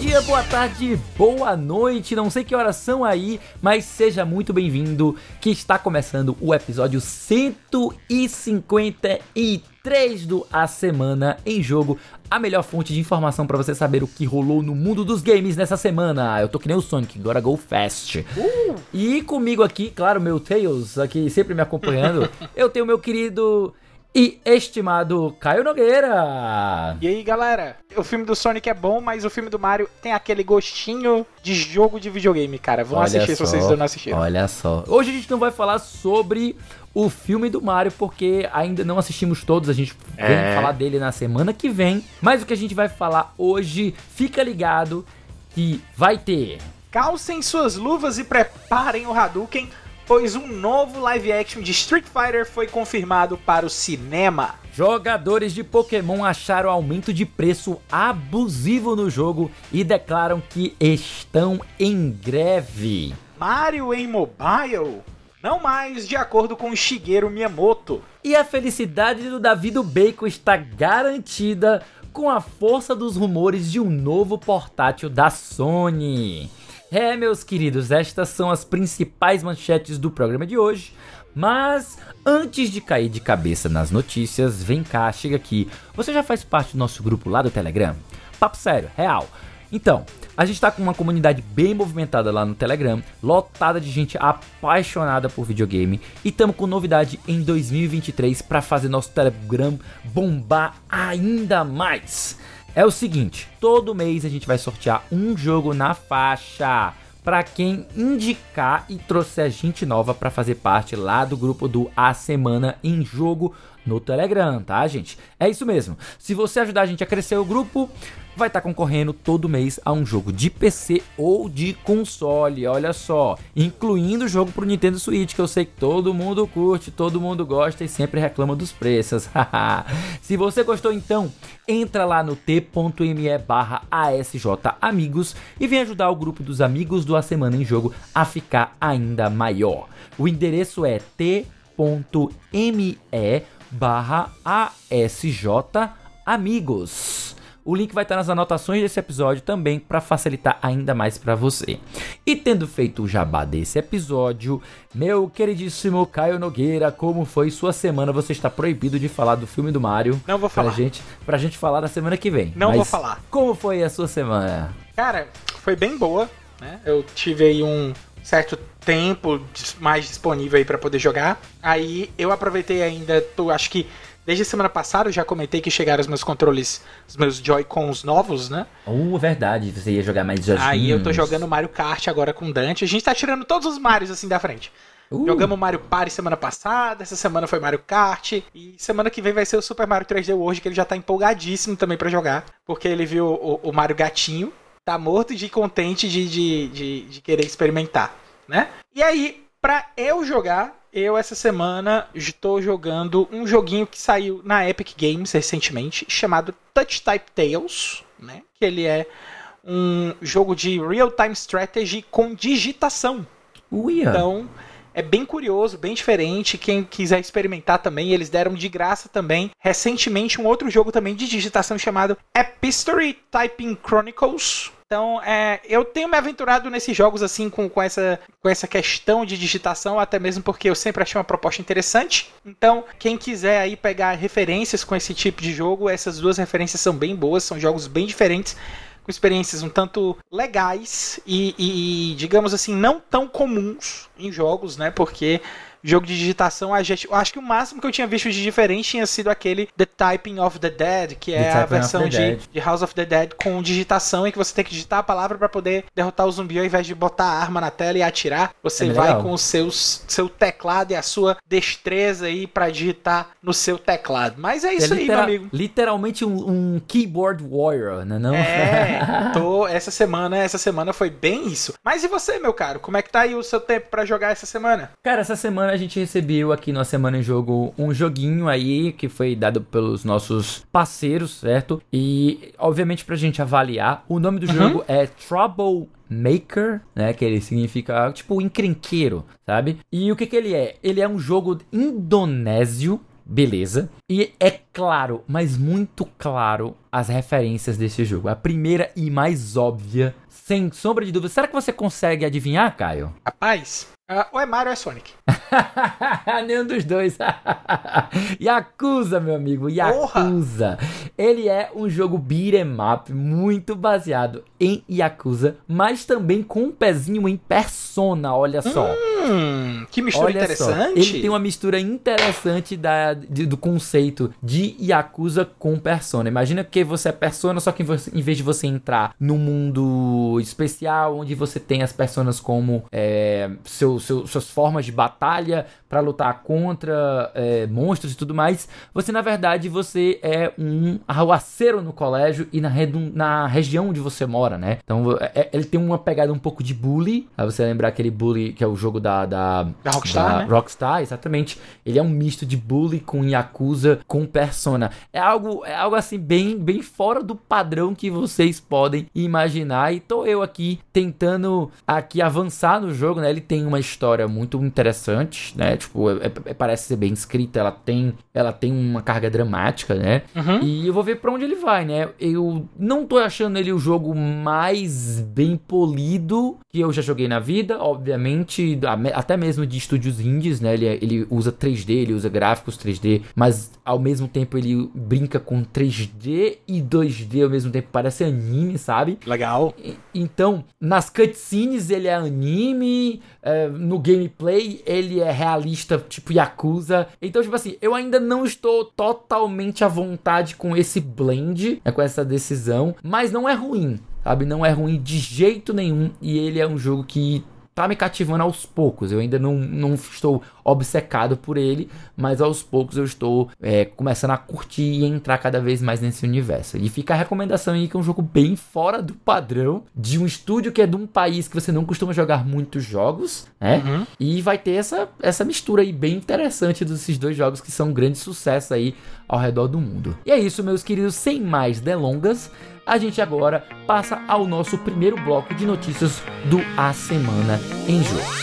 dia, boa tarde, boa noite, não sei que horas são aí, mas seja muito bem-vindo, que está começando o episódio 153 do A Semana em Jogo, a melhor fonte de informação para você saber o que rolou no mundo dos games nessa semana. Eu tô que nem o Sonic, agora go fast. Uh. E comigo aqui, claro, meu Tails, aqui sempre me acompanhando, eu tenho meu querido e estimado Caio Nogueira. E aí, galera? O filme do Sonic é bom, mas o filme do Mario tem aquele gostinho de jogo de videogame, cara. Vão olha assistir só, se vocês não assistiram. Olha só. Hoje a gente não vai falar sobre o filme do Mario, porque ainda não assistimos todos, a gente é. vem falar dele na semana que vem. Mas o que a gente vai falar hoje, fica ligado que vai ter. Calcem suas luvas e preparem o Hadouken pois um novo live action de Street Fighter foi confirmado para o cinema. Jogadores de Pokémon acharam aumento de preço abusivo no jogo e declaram que estão em greve. Mario em mobile? Não mais, de acordo com Shigeru Miyamoto. E a felicidade do Davi do Bacon está garantida com a força dos rumores de um novo portátil da Sony. É, meus queridos, estas são as principais manchetes do programa de hoje. Mas antes de cair de cabeça nas notícias, vem cá, chega aqui. Você já faz parte do nosso grupo lá do Telegram? Papo sério, real. Então, a gente tá com uma comunidade bem movimentada lá no Telegram, lotada de gente apaixonada por videogame e estamos com novidade em 2023 para fazer nosso Telegram bombar ainda mais é o seguinte: todo mês a gente vai sortear um jogo na faixa para quem indicar e trouxer gente nova para fazer parte lá do grupo do A Semana em Jogo no Telegram, tá, gente? É isso mesmo. Se você ajudar a gente a crescer o grupo, vai estar tá concorrendo todo mês a um jogo de PC ou de console, olha só, incluindo o jogo pro Nintendo Switch, que eu sei que todo mundo curte, todo mundo gosta e sempre reclama dos preços. Se você gostou então, entra lá no t.me barra amigos e vem ajudar o grupo dos amigos do A Semana em Jogo a ficar ainda maior. O endereço é t.me barra amigos. O link vai estar nas anotações desse episódio também para facilitar ainda mais para você. E tendo feito o jabá desse episódio, meu queridíssimo Caio Nogueira, como foi sua semana? Você está proibido de falar do filme do Mario. Não vou falar. Pra gente, pra gente falar na semana que vem. Não Mas vou falar. Como foi a sua semana? Cara, foi bem boa, né? Eu tive aí um certo tempo mais disponível aí para poder jogar. Aí eu aproveitei ainda, tô, acho que Desde a semana passada eu já comentei que chegaram os meus controles, os meus Joy-Cons novos, né? Uh, verdade, você ia jogar mais Joy-Cons. Aí eu tô jogando Mario Kart agora com Dante. A gente tá tirando todos os Marios assim da frente. Uh. Jogamos Mario Party semana passada, essa semana foi Mario Kart, e semana que vem vai ser o Super Mario 3D World, que ele já tá empolgadíssimo também para jogar, porque ele viu o, o, Mario Gatinho, tá morto de contente de, de, de, de querer experimentar, né? E aí, pra eu jogar, eu essa semana estou jogando um joguinho que saiu na Epic Games recentemente, chamado Touch Type Tales, né? Que ele é um jogo de real-time strategy com digitação. Uia. Então, é bem curioso, bem diferente. Quem quiser experimentar também, eles deram de graça também recentemente um outro jogo também de digitação chamado Epistory Typing Chronicles então, é, eu tenho me aventurado nesses jogos assim com, com, essa, com essa questão de digitação, até mesmo porque eu sempre achei uma proposta interessante. Então, quem quiser aí pegar referências com esse tipo de jogo, essas duas referências são bem boas, são jogos bem diferentes com experiências um tanto legais e, e, digamos assim, não tão comuns em jogos, né? Porque jogo de digitação, a gente, eu acho que o máximo que eu tinha visto de diferente tinha sido aquele The Typing of the Dead, que é a versão de, de, House of the Dead com digitação em que você tem que digitar a palavra para poder derrotar o zumbi ao invés de botar a arma na tela e atirar. Você é vai legal. com o seu, seu teclado e a sua destreza aí para digitar no seu teclado. Mas é isso é aí, meu amigo. Literalmente um, um, keyboard warrior, né não? É, tô, essa semana, essa semana foi bem isso. Mas e você, meu caro? Como é que tá aí o seu tempo para jogar essa semana? Cara, essa semana a gente recebeu aqui na Semana em Jogo um joguinho aí que foi dado pelos nossos parceiros, certo? E, obviamente, pra gente avaliar, o nome do uhum. jogo é Trouble Maker, né? Que ele significa tipo encrenqueiro, sabe? E o que que ele é? Ele é um jogo indonésio beleza. E é claro, mas muito claro, as referências desse jogo. A primeira e mais óbvia, sem sombra de dúvida. Será que você consegue adivinhar, Caio? Rapaz, uh, ou é Mario ou é Sonic? Nenhum dos dois. Yakuza, meu amigo. Yakuza. Porra. Ele é um jogo beat'em up muito baseado em Yakuza, mas também com um pezinho em Persona, olha só. Hum, que mistura olha interessante. Só. Ele tem uma mistura interessante da, de, do conceito de Yakuza com Persona. Imagina que você é Persona, só que em vez de você entrar no mundo especial, onde você tem as personas como é, seu, seu, suas formas de batalha, para lutar contra é, monstros e tudo mais. Você, na verdade, você é um arruaceiro no colégio e na, na região onde você mora, né? Então, é, é, ele tem uma pegada um pouco de bully. Pra você lembrar aquele bully que é o jogo da... Da, da Rockstar, da né? Rockstar, exatamente. Ele é um misto de bully com Yakuza, com Persona. É algo, é algo assim, bem, bem fora do padrão que vocês podem imaginar. E tô eu aqui tentando aqui avançar no jogo, né? Ele tem uma história muito interessante né? Tipo, é, é, parece ser bem escrita, ela tem, ela tem uma carga dramática, né? Uhum. E eu vou ver para onde ele vai, né? Eu não tô achando ele o jogo mais bem polido que eu já joguei na vida, obviamente, até mesmo de estúdios indies, né? Ele, é, ele usa 3D, ele usa gráficos 3D, mas ao mesmo tempo ele brinca com 3D e 2D ao mesmo tempo, parece anime, sabe? Legal. Então, nas cutscenes ele é anime, é, no gameplay ele é realista, tipo Yakuza. Então, tipo assim, eu ainda não estou totalmente à vontade com esse blend, né, com essa decisão, mas não é ruim, sabe? Não é ruim de jeito nenhum e ele é um jogo que tá me cativando aos poucos. Eu ainda não, não estou obcecado por ele, mas aos poucos eu estou é, começando a curtir e entrar cada vez mais nesse universo. E fica a recomendação aí que é um jogo bem fora do padrão de um estúdio que é de um país que você não costuma jogar muitos jogos, né? Uhum. E vai ter essa, essa mistura aí bem interessante desses dois jogos que são um grande sucesso aí ao redor do mundo. E é isso, meus queridos, sem mais delongas a gente agora passa ao nosso primeiro bloco de notícias do A Semana em Jogo.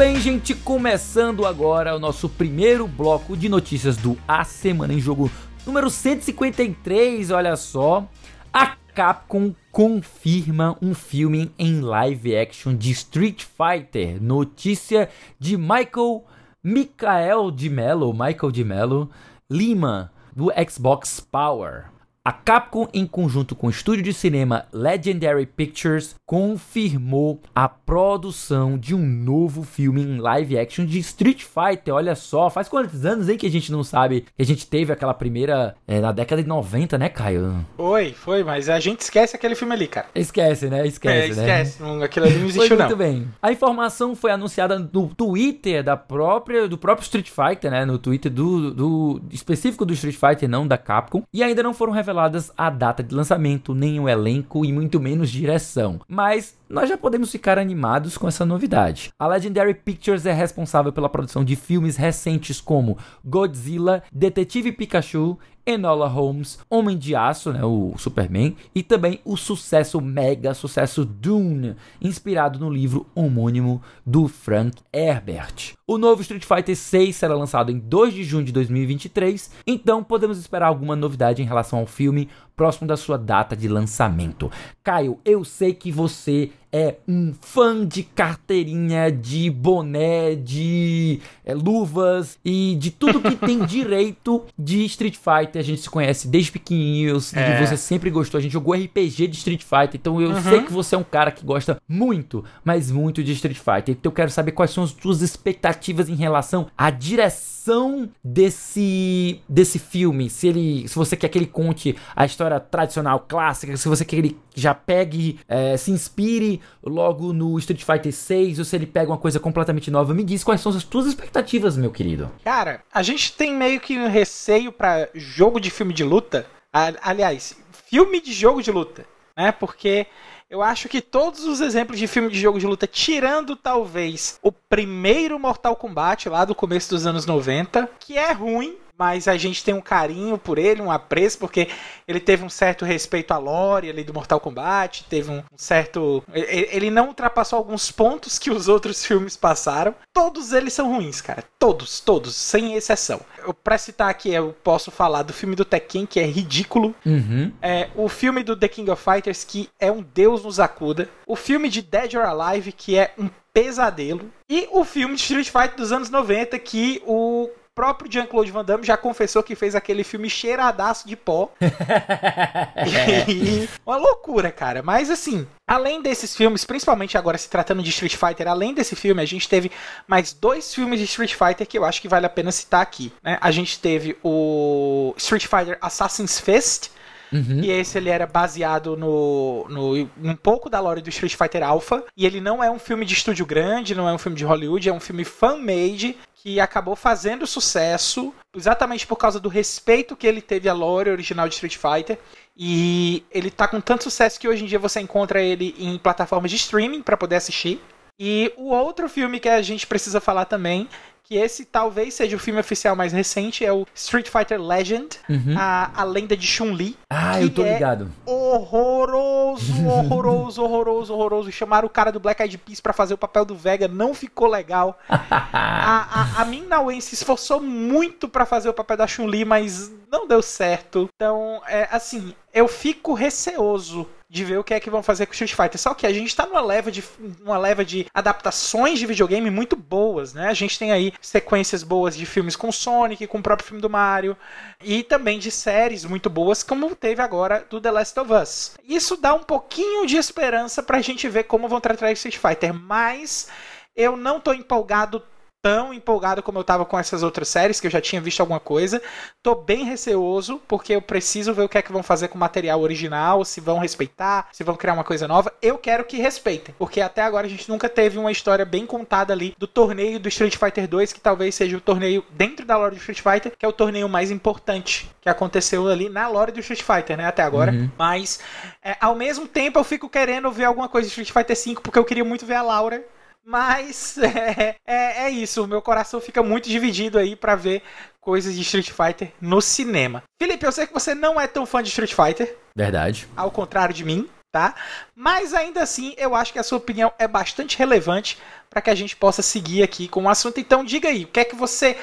Bem, gente, começando agora o nosso primeiro bloco de notícias do A Semana em Jogo número 153, olha só. A Capcom confirma um filme em live action de Street Fighter. Notícia de Michael Michael de Mello, Michael de Mello Lima do Xbox Power. A Capcom, em conjunto com o estúdio de cinema Legendary Pictures, confirmou a produção de um novo filme em live action de Street Fighter. Olha só, faz quantos anos aí que a gente não sabe que a gente teve aquela primeira é, na década de 90, né, Caio? Foi, foi, mas a gente esquece aquele filme ali, cara. Esquece, né? Esquece, é, né? esquece. Né? Aquilo ali não existiu, não. Muito bem. A informação foi anunciada no Twitter da própria, do próprio Street Fighter, né? No Twitter do, do específico do Street Fighter, não da Capcom. E ainda não foram revelados reveladas a data de lançamento, nem o elenco e muito menos direção. Mas nós já podemos ficar animados com essa novidade. A Legendary Pictures é responsável pela produção de filmes recentes como Godzilla, Detetive Pikachu, Enola Holmes, Homem de Aço, né, o Superman, e também o sucesso mega sucesso Dune, inspirado no livro homônimo do Frank Herbert. O novo Street Fighter 6 será lançado em 2 de junho de 2023, então podemos esperar alguma novidade em relação ao filme próximo da sua data de lançamento. Caio, eu sei que você é um fã de carteirinha, de boné, de é, luvas e de tudo que tem direito de Street Fighter. A gente se conhece desde pequenininho, é. você sempre gostou. A gente jogou RPG de Street Fighter, então eu uhum. sei que você é um cara que gosta muito, mas muito de Street Fighter. Então eu quero saber quais são as suas expectativas em relação à direção desse desse filme. Se ele, se você quer que ele conte a história tradicional, clássica, se você quer que ele já pegue, é, se inspire logo no Street Fighter 6 ou se ele pega uma coisa completamente nova. Me diz quais são as tuas expectativas, meu querido. Cara, a gente tem meio que um receio para jogo de filme de luta. Aliás, filme de jogo de luta, né? Porque eu acho que todos os exemplos de filme de jogo de luta, tirando talvez o primeiro Mortal Kombat lá do começo dos anos 90, que é ruim, mas a gente tem um carinho por ele, um apreço, porque ele teve um certo respeito à lore ali do Mortal Kombat, teve um certo. Ele não ultrapassou alguns pontos que os outros filmes passaram. Todos eles são ruins, cara. Todos, todos, sem exceção. Eu, pra citar aqui, eu posso falar do filme do Tekken, que é ridículo. Uhum. É, o filme do The King of Fighters, que é um Deus nos acuda. O filme de Dead or Alive, que é um pesadelo. E o filme de Street Fighter dos anos 90, que o próprio Jean-Claude Van Damme já confessou que fez aquele filme cheiradaço de pó. e, uma loucura, cara. Mas assim, além desses filmes, principalmente agora se tratando de Street Fighter, além desse filme, a gente teve mais dois filmes de Street Fighter que eu acho que vale a pena citar aqui. Né? A gente teve o Street Fighter Assassin's Fist. Uhum. E esse ele era baseado no, no um pouco da lore do Street Fighter Alpha. E ele não é um filme de estúdio grande, não é um filme de Hollywood, é um filme fan-made que acabou fazendo sucesso exatamente por causa do respeito que ele teve à lore original de Street Fighter. E ele tá com tanto sucesso que hoje em dia você encontra ele em plataformas de streaming para poder assistir. E o outro filme que a gente precisa falar também que esse talvez seja o filme oficial mais recente, é o Street Fighter Legend, Uhum. a, a lenda de Chun-Li. Ah, eu tô é ligado. Horroroso, horroroso, horroroso, horroroso. Chamaram o cara do Black Eyed Peas pra fazer o papel do Vega, não ficou legal. A, a, a Min Na Wen se esforçou muito pra fazer o papel da Chun-Li, mas não deu certo. Então, é assim, eu fico receoso de ver o que é que vão fazer com Street Fighter. Só que a gente tá numa leva de uma leva de adaptações de videogame muito boas, né? A gente tem aí sequências boas de filmes com Sonic, com o próprio filme do Mario e também de séries muito boas, como teve agora do The Last of Us. Isso dá um pouquinho de esperança pra gente ver como vão tratar Street Fighter, mas eu não tô empolgado tão empolgado como eu tava com essas outras séries, que eu já tinha visto alguma coisa. Tô bem receoso, porque eu preciso ver o que é que vão fazer com o material original, se vão respeitar, se vão criar uma coisa nova. Eu quero que respeitem, porque até agora a gente nunca teve uma história bem contada ali do torneio do Street Fighter 2, que talvez seja o torneio dentro da lore do Street Fighter, que é o torneio mais importante que aconteceu ali na lore do Street Fighter, né, até agora. Uhum. Mas, é, ao mesmo tempo, eu fico querendo ver alguma coisa de Street Fighter 5, porque eu queria muito ver a Laura. Mas é, é, é isso, o meu coração fica muito dividido aí pra ver coisas de Street Fighter no cinema. Felipe, eu sei que você não é tão fã de Street Fighter, Verdade. ao contrário de mim, tá? Mas ainda assim, eu acho que a sua opinião é bastante relevante para que a gente possa seguir aqui com o assunto. Então, diga aí, o que é que você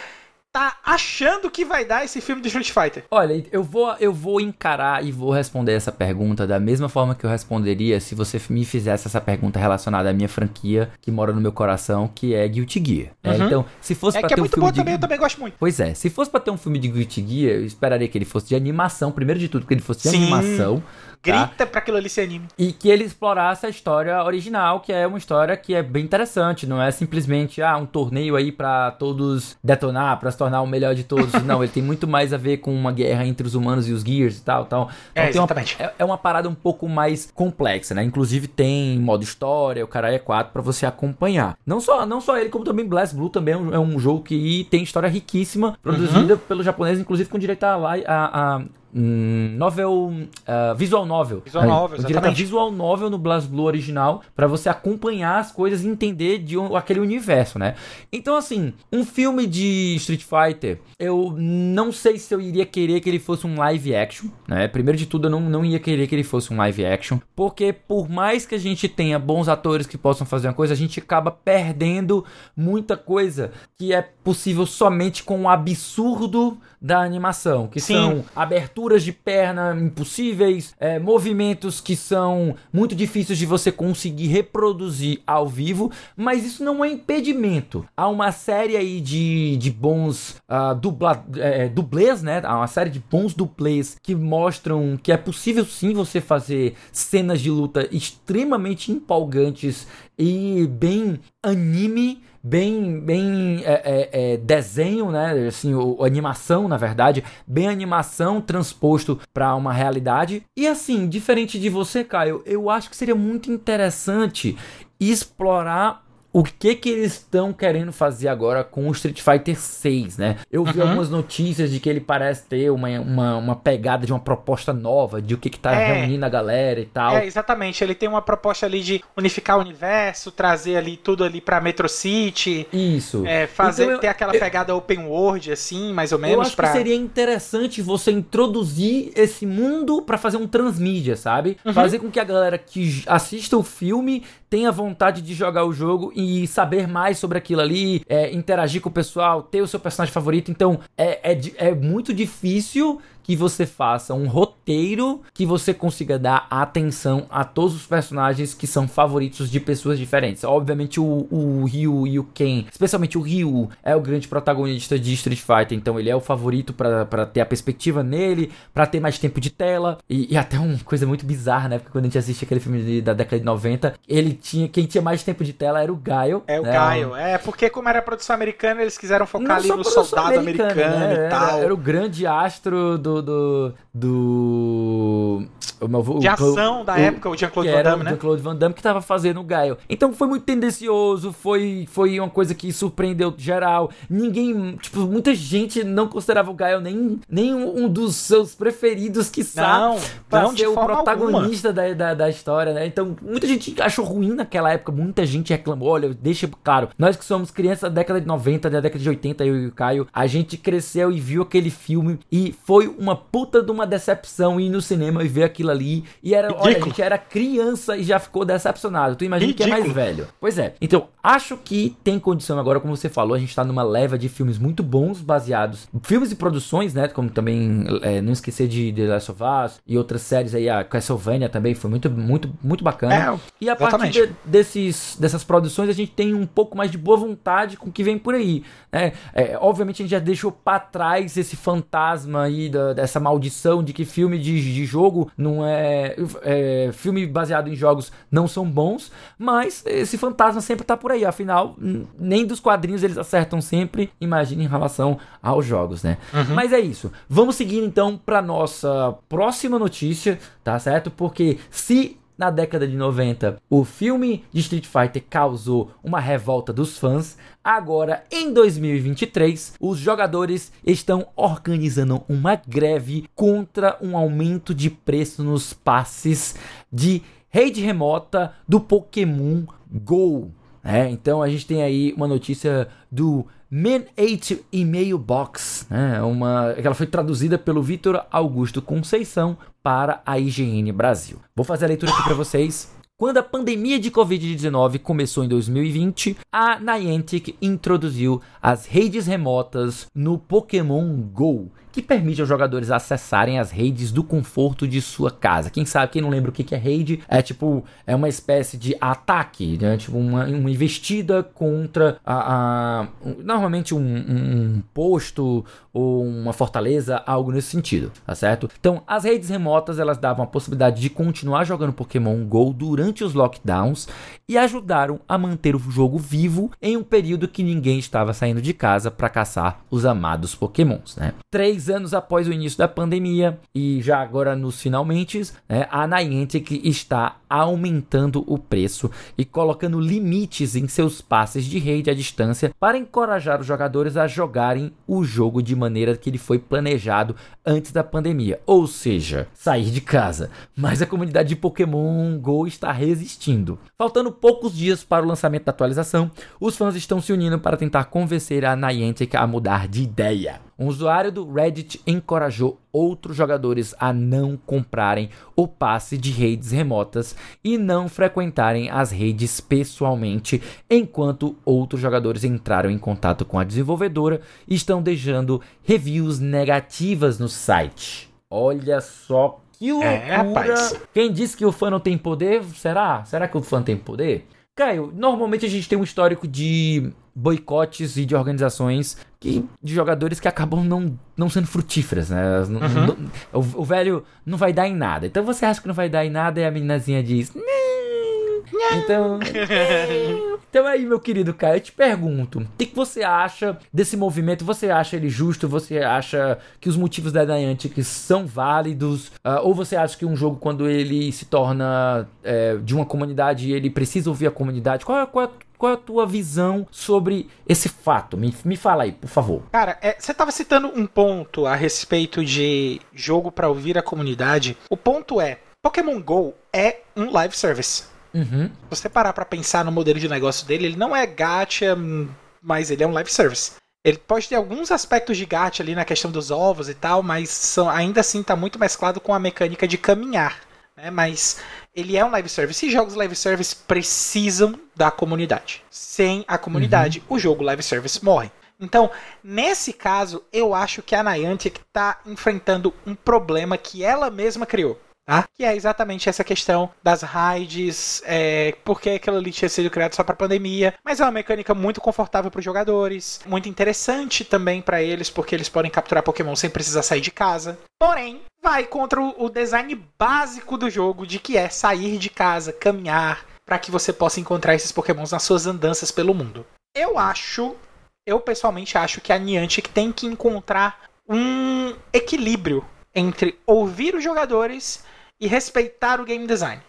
tá achando que vai dar esse filme do Street Fighter? Olha, eu vou, eu vou encarar e vou responder essa pergunta da mesma forma que eu responderia se você me fizesse essa pergunta relacionada à minha franquia que mora no meu coração, que é Guilty Gear. É, Uhum. então, se fosse É pra que é ter um muito filme bom de também, eu também gosto muito. Pois é, se fosse pra ter um filme de Guilty Gear, eu esperaria que ele fosse de animação, primeiro de tudo, que ele fosse de Sim. animação. Tá? Grita pra aquilo ali ser anime. E que ele explorasse a história original, que é uma história que é bem interessante, não é simplesmente ah, um torneio aí pra todos detonar, pra se tornar o melhor de todos. não, ele tem muito mais a ver com uma guerra entre os humanos e os Gears e tal, tal. Então É, tem uma- exatamente. é, é uma parada um pouco mais complexa, né? Inclusive tem modo história, o cara é 4 pra você acompanhar. Não só, não só ele, como também Blast Blue também é um, é um jogo que tem história riquíssima, produzida Uhum. pelo japonês, inclusive com direito a, a, a novel, ah, visual novel. Visual Aí, novel, exatamente. visual novel no Blast Blue original pra você acompanhar as coisas e entender de um- aquele universo, né? Então assim, um filme de Street Fighter, eu não sei se eu iria querer que ele fosse um live action, né? Primeiro de tudo, eu não, não ia querer que ele fosse um live action, porque por mais que a gente tenha bons atores que possam fazer uma coisa, a gente acaba perdendo muita coisa que é possível somente com o absurdo da animação, que Sim. são aberturas de perna impossíveis, é, movimentos que são muito difíceis de você conseguir reproduzir ao vivo, mas isso não é impedimento. Há uma série aí de, de bons ah, dubla, é, dublês, né? Há uma série de bons dublês que mostram que é possível sim você fazer cenas de luta extremamente empolgantes e bem anime bem bem é, é, é, desenho né? Assim o, animação na verdade bem animação transposto para uma realidade. E assim diferente de você Caio eu acho que seria muito interessante explorar o que que eles estão querendo fazer agora com o Street Fighter 6, né? Eu vi uhum. algumas notícias de que ele parece ter uma, uma, uma pegada de uma proposta nova, de o que que tá é. reunindo a galera e tal. É, exatamente. Ele tem uma proposta ali de unificar o universo, trazer ali tudo ali pra Metro City. Isso. É, fazer, então, eu, ter aquela eu, pegada open world, assim, mais ou menos. Eu acho pra... que seria interessante você introduzir esse mundo para fazer um transmídia, sabe? Uhum. Fazer com que a galera que assista o filme tenha vontade de jogar o jogo e saber mais sobre aquilo ali, é, interagir com o pessoal, ter o seu personagem favorito. Então é, é, é muito difícil que você faça um roteiro que você consiga dar atenção a todos os personagens que são favoritos de pessoas diferentes. Obviamente o, o Ryu e o Ken, especialmente o Ryu, é o grande protagonista de Street Fighter, então ele é o favorito para ter a perspectiva nele, para ter mais tempo de tela e, e, até uma coisa muito bizarra, né? Porque quando a gente assiste aquele filme de, da década de 90, ele tinha quem tinha mais tempo de tela era o Gaio. É o né? Gaio, é porque como era produção americana, eles quiseram focar Não ali no soldado americano, americano né? e tal. Era, era o grande astro do do. do, o meu, o, de ação da o, época, o Jean-Claude Van Damme, né? Jean-Claude Van Damme que tava fazendo o Gaio. Então foi muito tendencioso, foi, foi uma coisa que surpreendeu geral. Ninguém, tipo, muita gente não considerava o Gaio nem, nem um dos seus preferidos, que não, pra não, ser o protagonista da, da, da, história, né? Então muita gente achou ruim naquela época, muita gente reclamou. Olha, deixa claro, nós que somos crianças da década de 90, da década de 80, eu e o Caio, a gente cresceu e viu aquele filme e foi uma puta de uma decepção ir no cinema e ver aquilo ali. E era, Ridículo. olha, a gente era criança e já ficou decepcionado. Tu imagina Ridículo. que é mais velho. Pois é. Então, acho que tem condição agora, como você falou, a gente tá numa leva de filmes muito bons, baseados. Filmes e produções, né? Como também é, não esquecer de The Last of Us e outras séries aí, a Castlevania também foi muito, muito, muito bacana. É, e a exatamente. partir de, desses, dessas produções, a gente tem um pouco mais de boa vontade com o que vem por aí. Né? É, obviamente, a gente já deixou para trás esse fantasma aí da, dessa maldição de que filme de, de jogo não é, é, Filme baseado em jogos não são bons, mas esse fantasma sempre tá por aí. Afinal, nem dos quadrinhos eles acertam sempre. Imagine em relação aos jogos, né? Uhum. Mas é isso. Vamos seguir então para nossa próxima notícia, tá certo? Porque se na década de 90, o filme de Street Fighter causou uma revolta dos fãs. Agora, em 2023, os jogadores estão organizando uma greve contra um aumento de preço nos passes de rede remota do Pokémon Go. É, então a gente tem aí uma notícia do Man 8 Email Box, né? Uma, ela foi traduzida pelo Vitor Augusto Conceição para a IGN Brasil. Vou fazer a leitura aqui para vocês. Quando a pandemia de Covid-19 começou em 2020, a Niantic introduziu as redes remotas no Pokémon Go que permite aos jogadores acessarem as redes do conforto de sua casa. Quem sabe, quem não lembra o que é rede, é tipo, é uma espécie de ataque, né? tipo uma, uma investida contra a, a normalmente um, um, posto ou uma fortaleza, algo nesse sentido, tá certo? Então, as redes remotas, elas davam a possibilidade de continuar jogando Pokémon GO durante os lockdowns e ajudaram a manter o jogo vivo em um período que ninguém estava saindo de casa para caçar os amados Pokémons, né? Três anos após o início da pandemia e já agora nos finalmente, né, a Niantic está aumentando o preço e colocando limites em seus passes de rede à distância para encorajar os jogadores a jogarem o jogo de maneira que ele foi planejado antes da pandemia, ou seja, sair de casa. Mas a comunidade de Pokémon Go está resistindo. Faltando poucos dias para o lançamento da atualização, os fãs estão se unindo para tentar convencer a Niantic a mudar de ideia. Um usuário do Reddit encorajou outros jogadores a não comprarem o passe de redes remotas e não frequentarem as redes pessoalmente, enquanto outros jogadores entraram em contato com a desenvolvedora e estão deixando reviews negativas no site. Olha só que é, loucura! É, Quem disse que o fã não tem poder? Será? Será que o fã tem poder? Caio, normalmente a gente tem um histórico de boicotes e de organizações que, de jogadores que acabam não, não sendo frutíferas, né? Não, uhum. não, o, o, velho não vai dar em nada. Então você acha que não vai dar em nada e a meninazinha diz. Então. Então aí, meu querido Caio, eu te pergunto: o que, que você acha desse movimento? Você acha ele justo? Você acha que os motivos da Niantic são válidos? Uh, ou você acha que um jogo, quando ele se torna é, de uma comunidade, ele precisa ouvir a comunidade? Qual é, qual é qual é a tua visão sobre esse fato? Me, me fala aí, por favor. Cara, é, você estava citando um ponto a respeito de jogo para ouvir a comunidade. O ponto é, Pokémon Go é um live service. Uhum. Se você parar para pensar no modelo de negócio dele, ele não é gacha, mas ele é um live service. Ele pode ter alguns aspectos de gacha ali na questão dos ovos e tal, mas são, ainda assim está muito mesclado com a mecânica de caminhar. Né? Mas ele é um live service e jogos live service precisam da comunidade. Sem a comunidade, uhum. o jogo live service morre. Então, nesse caso, eu acho que a Niantic está enfrentando um problema que ela mesma criou. Tá? Que é exatamente essa questão das raids, é, porque aquilo ali tinha sido criado só para pandemia, mas é uma mecânica muito confortável para os jogadores, muito interessante também para eles, porque eles podem capturar Pokémon sem precisar sair de casa. Porém, vai contra o design básico do jogo, de que é sair de casa, caminhar, para que você possa encontrar esses Pokémons nas suas andanças pelo mundo. Eu acho, eu pessoalmente acho que a Niantic tem que encontrar um equilíbrio entre ouvir os jogadores e respeitar o game design,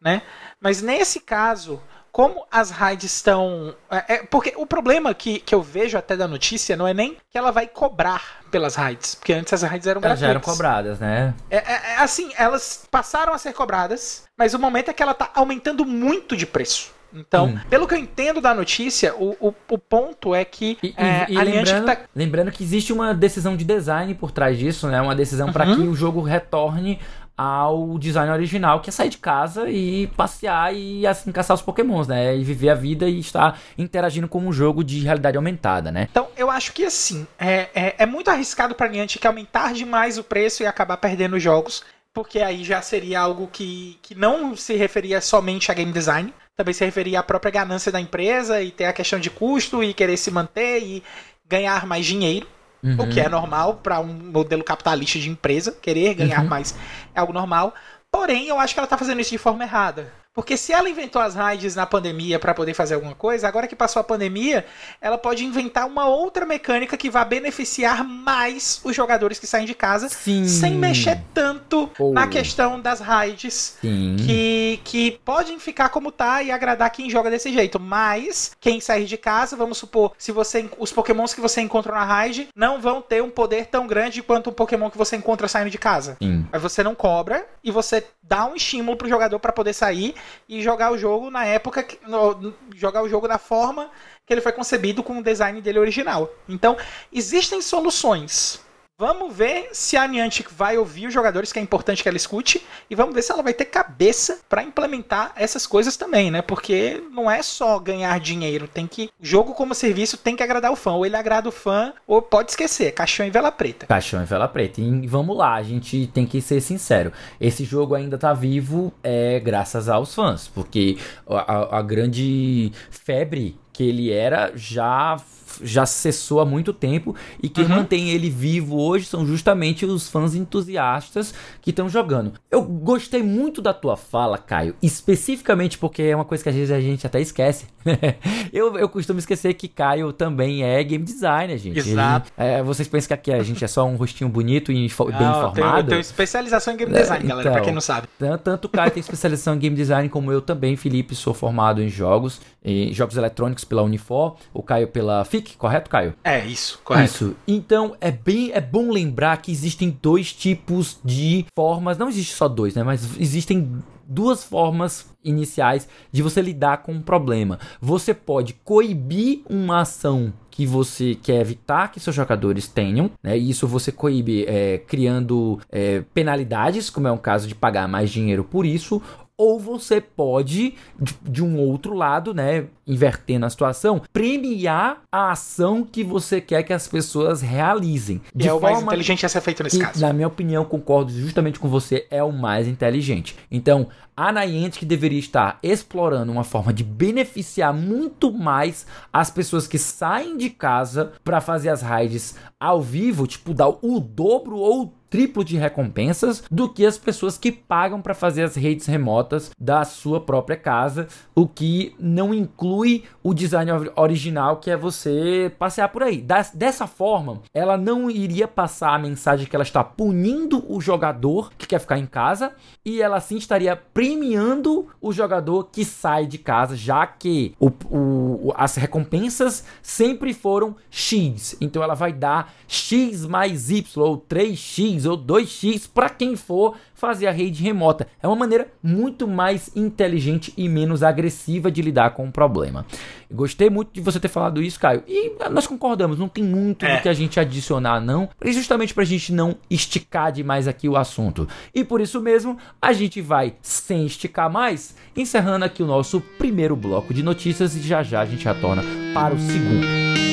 né? Mas nesse caso, como as raids estão. É, é, porque o problema que, que eu vejo até da notícia não é nem que ela vai cobrar pelas raids, porque antes as raids eram elas gratuitas. já eram cobradas, né? É, é, é, assim, elas passaram a ser cobradas, mas o momento é que ela está aumentando muito de preço. Então, hum. pelo que eu entendo da notícia, o, o, o ponto é que e, é, e, lembrando, tá... lembrando que existe uma decisão de design por trás disso, né? Uma decisão uhum. para que o jogo retorne ao design original, que é sair de casa e passear e assim caçar os pokémons, né? E viver a vida e estar interagindo com um jogo de realidade aumentada, né? Então, eu acho que assim, é, é, é muito arriscado para Niantic aumentar demais o preço e acabar perdendo jogos, porque aí já seria algo que, que não se referia somente a game design, também se referia à própria ganância da empresa e ter a questão de custo e querer se manter e ganhar mais dinheiro. Uhum. O que é normal para um modelo capitalista de empresa, querer ganhar uhum. mais é algo normal. Porém, eu acho que ela está fazendo isso de forma errada. Porque se ela inventou as raids na pandemia para poder fazer alguma coisa, agora que passou a pandemia, ela pode inventar uma outra mecânica que vá beneficiar mais os jogadores que saem de casa, Sim. sem mexer tanto oh. na questão das raids, que, que podem ficar como tá e agradar quem joga desse jeito. Mas quem sair de casa, vamos supor, se você os pokémons que você encontra na raid não vão ter um poder tão grande quanto um pokémon que você encontra saindo de casa. Sim. Aí você não cobra e você dá um estímulo pro jogador para poder sair e jogar o jogo na época, no, jogar o jogo da forma que ele foi concebido com o design dele original. Então, existem soluções Vamos ver se a Niantic vai ouvir os jogadores, que é importante que ela escute, e vamos ver se ela vai ter cabeça para implementar essas coisas também, né? Porque não é só ganhar dinheiro, tem que jogo como serviço tem que agradar o fã, ou ele agrada o fã, ou pode esquecer, caixão e vela preta. Caixão e vela preta. E vamos lá, a gente tem que ser sincero. Esse jogo ainda tá vivo é graças aos fãs, porque a, a grande febre que ele era já já cessou há muito tempo e quem uhum. mantém ele vivo hoje são justamente os fãs entusiastas que estão jogando. Eu gostei muito da tua fala, Caio, especificamente porque é uma coisa que às vezes a gente até esquece. eu, eu costumo esquecer que Caio também é game designer, gente. Exato. Ele, é, vocês pensam que aqui a gente é só um rostinho bonito e bem informado? Eu tenho, eu tenho especialização em game design, galera, então, pra quem não sabe. Tanto o Caio tem especialização em game design como eu também, Felipe, sou formado em jogos, em jogos eletrônicos pela Unifor, o Caio pela FIC, correto, Caio? É, isso, correto. Isso. Então, é bem é bom lembrar que existem dois tipos de formas, não existe só dois, né, mas existem duas formas iniciais de você lidar com um problema. Você pode coibir uma ação que você quer evitar que seus jogadores tenham, né? E isso você coíbe é, criando é, penalidades, como é o caso de pagar mais dinheiro por isso, ou você pode, de, um outro lado, né, invertendo a situação, premiar a ação que você quer que as pessoas realizem. De é o mais inteligente a ser feito nesse que, caso. Na minha opinião, concordo justamente com você, é o mais inteligente. Então, a Niantic deveria estar explorando uma forma de beneficiar muito mais as pessoas que saem de casa para fazer as raids ao vivo, tipo, dar o dobro ou triplo de recompensas do que as pessoas que pagam para fazer as redes remotas da sua própria casa, o que não inclui o design original que é você passear por aí. dessa forma, ela não iria passar a mensagem que ela está punindo o jogador que quer ficar em casa e ela sim estaria premiando o jogador que sai de casa, já que o, o, as recompensas sempre foram X. Então ela vai dar X mais Y, ou 3X, ou 2X para quem for fazer a rede remota. É uma maneira muito mais inteligente e menos agressiva de lidar com o problema. Gostei muito de você ter falado isso, Caio. E nós concordamos, não tem muito é. do que a gente adicionar, não. Justamente pra gente não esticar demais aqui o assunto. E por isso mesmo, a gente vai, sem esticar mais, encerrando aqui o nosso primeiro bloco de notícias e já já a gente retorna para o segundo.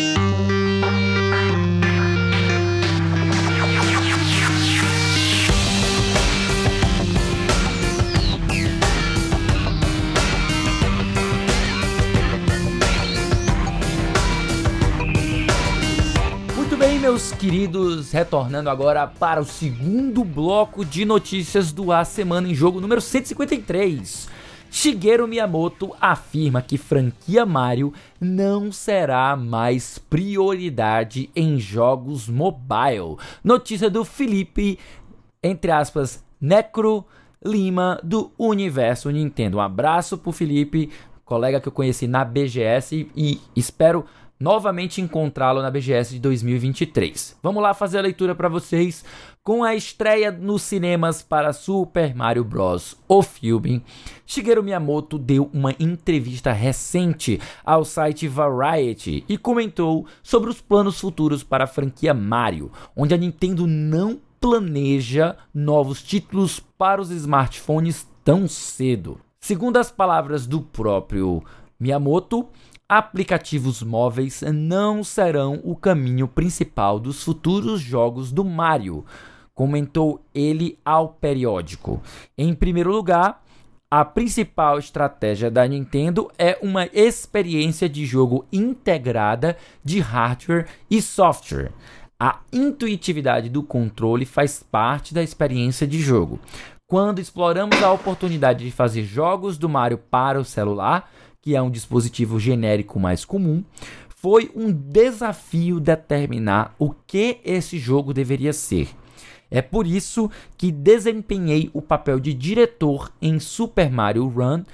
Queridos, retornando agora para o segundo bloco de notícias do A Semana em Jogo número 153. Shigeru Miyamoto afirma que franquia Mario não será mais prioridade em jogos mobile. Notícia do Felipe, entre aspas, Necro Lima do Universo Nintendo. Um abraço pro Felipe, colega que eu conheci na BGS e espero novamente encontrá-lo na BGS de 2023. Vamos lá fazer a leitura para vocês com a estreia nos cinemas para Super Mario Bros. O filme. Shigeru Miyamoto deu uma entrevista recente ao site Variety e comentou sobre os planos futuros para a franquia Mario, onde a Nintendo não planeja novos títulos para os smartphones tão cedo. Segundo as palavras do próprio Miyamoto, aplicativos móveis não serão o caminho principal dos futuros jogos do Mario, comentou ele ao periódico. Em primeiro lugar, a principal estratégia da Nintendo é uma experiência de jogo integrada de hardware e software. A intuitividade do controle faz parte da experiência de jogo. Quando exploramos a oportunidade de fazer jogos do Mario para o celular, que é um dispositivo genérico mais comum, foi um desafio determinar o que esse jogo deveria ser. É por isso que desempenhei o papel de diretor em Super Mario Run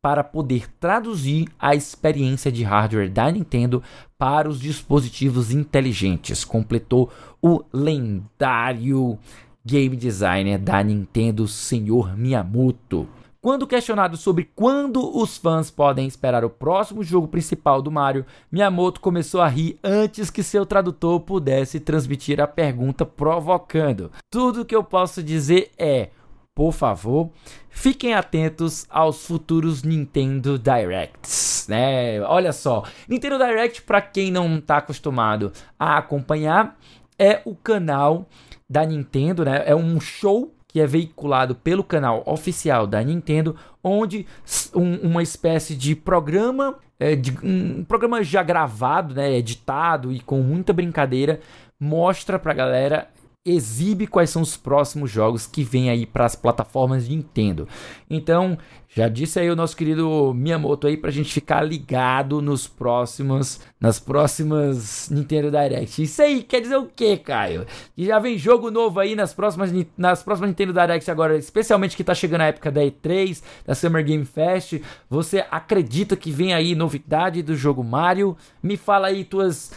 para poder traduzir a experiência de hardware da Nintendo para os dispositivos inteligentes, completou o lendário game designer da Nintendo, Sr. Miyamoto. Quando questionado sobre quando os fãs podem esperar o próximo jogo principal do Mario, Miyamoto começou a rir antes que seu tradutor pudesse transmitir a pergunta, provocando. Tudo que eu posso dizer é: por favor, fiquem atentos aos futuros Nintendo Directs, né? Olha só, Nintendo Direct para quem não está acostumado a acompanhar é o canal da Nintendo, né? É um show que é veiculado pelo canal oficial da Nintendo, onde um, uma espécie de programa, é, de, um programa já gravado, né, editado e com muita brincadeira, mostra pra galera exibe quais são os próximos jogos que vêm aí para as plataformas de Nintendo. Então, já disse aí o nosso querido Miyamoto aí pra gente ficar ligado nos próximos, nas próximas Nintendo Direct. Isso aí quer dizer o que, Caio? Que já vem jogo novo aí nas próximas, nas próximas Nintendo Direct agora, especialmente que tá chegando a época da E3, da Summer Game Fest. Você acredita que vem aí novidade do jogo Mario? Me fala aí tuas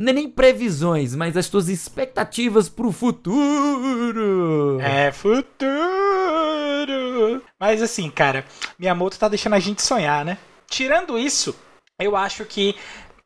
não é nem previsões, mas as tuas expectativas pro futuro. É, futuro. Mas assim, cara, Miyamoto tá deixando a gente sonhar, né? Tirando isso, eu acho que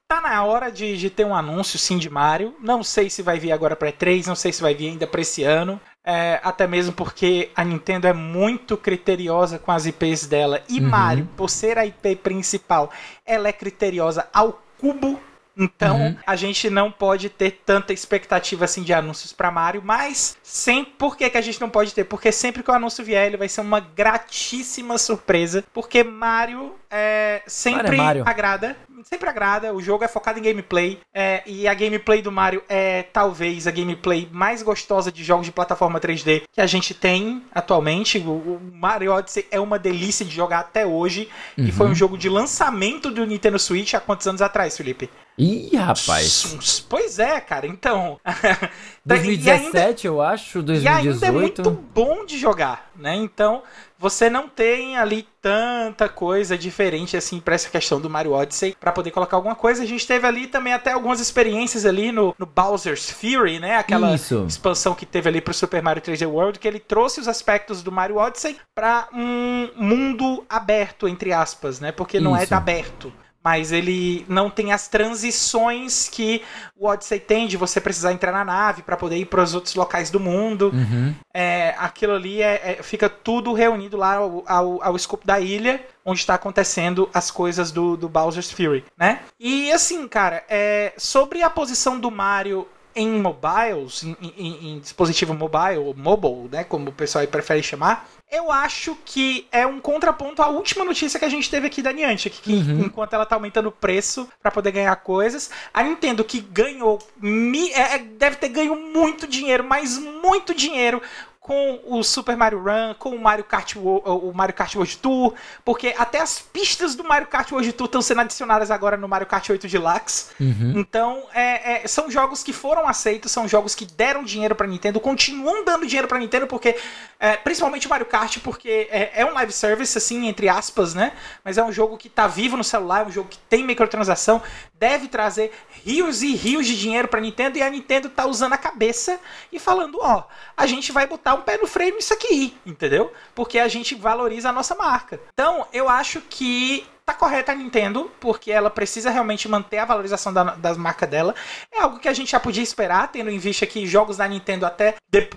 tá na hora de, de ter um anúncio sim de Mario. Não sei se vai vir agora pra E3, não sei se vai vir ainda pra esse ano. É, até mesmo porque a Nintendo é muito criteriosa com as IPs dela. E uhum. Mario, por ser a IP principal, ela é criteriosa ao cubo então, uhum. a gente não pode ter tanta expectativa assim de anúncios para Mario, mas sem por que, que a gente não pode ter? Porque sempre que o anúncio vier, ele vai ser uma gratíssima surpresa, porque Mario é, sempre Mario é agrada. sempre agrada. O jogo é focado em gameplay. É, e a gameplay do Mario é talvez a gameplay mais gostosa de jogos de plataforma 3D que a gente tem atualmente. O, o Mario Odyssey é uma delícia de jogar até hoje. Uhum. E foi um jogo de lançamento do Nintendo Switch há quantos anos atrás, Felipe? Ih, rapaz. Pois é, cara. Então. 2017, ainda, eu acho, 2018. E ainda é muito bom de jogar, né? Então, você não tem ali tanta coisa diferente assim para essa questão do Mario Odyssey para poder colocar alguma coisa. A gente teve ali também até algumas experiências ali no, no Bowser's Fury, né? Aquela Isso. expansão que teve ali pro Super Mario 3D World, que ele trouxe os aspectos do Mario Odyssey para um mundo aberto entre aspas, né? Porque não é Isso. é aberto mas ele não tem as transições que o Odyssey tem de você precisar entrar na nave para poder ir para os outros locais do mundo. Uhum. É, aquilo ali é, é, fica tudo reunido lá ao, ao, ao escopo da ilha, onde está acontecendo as coisas do, do Bowser's Fury, né? E assim, cara, é, sobre a posição do Mario em mobiles, em, em, em, dispositivo mobile, ou mobile, né, como o pessoal aí prefere chamar, eu acho que é um contraponto à última notícia que a gente teve aqui da Niantic, que uhum. enquanto ela tá aumentando o preço para poder ganhar coisas, a Nintendo que ganhou, é, é, deve ter ganho muito dinheiro, mas muito dinheiro com o Super Mario Run, com o Mario Kart, o Mario Kart World Tour, porque até as pistas do Mario Kart World Tour estão sendo adicionadas agora no Mario Kart 8 Deluxe. Uhum. Então, é, é, são jogos que foram aceitos, são jogos que deram dinheiro para Nintendo, continuam dando dinheiro para Nintendo, porque é, principalmente o Mario Kart, porque é, é, um live service, assim, entre aspas, né? Mas é um jogo que tá vivo no celular, é um jogo que tem microtransação, deve trazer rios e rios de dinheiro para Nintendo, e a Nintendo tá usando a cabeça e falando, ó, a gente vai botar um pé no freio nisso aqui, entendeu? Porque a gente valoriza a nossa marca. Então, eu acho que tá correta a Nintendo, porque ela precisa realmente manter a valorização da, das marcas dela. É algo que a gente já podia esperar, tendo em vista que jogos da Nintendo até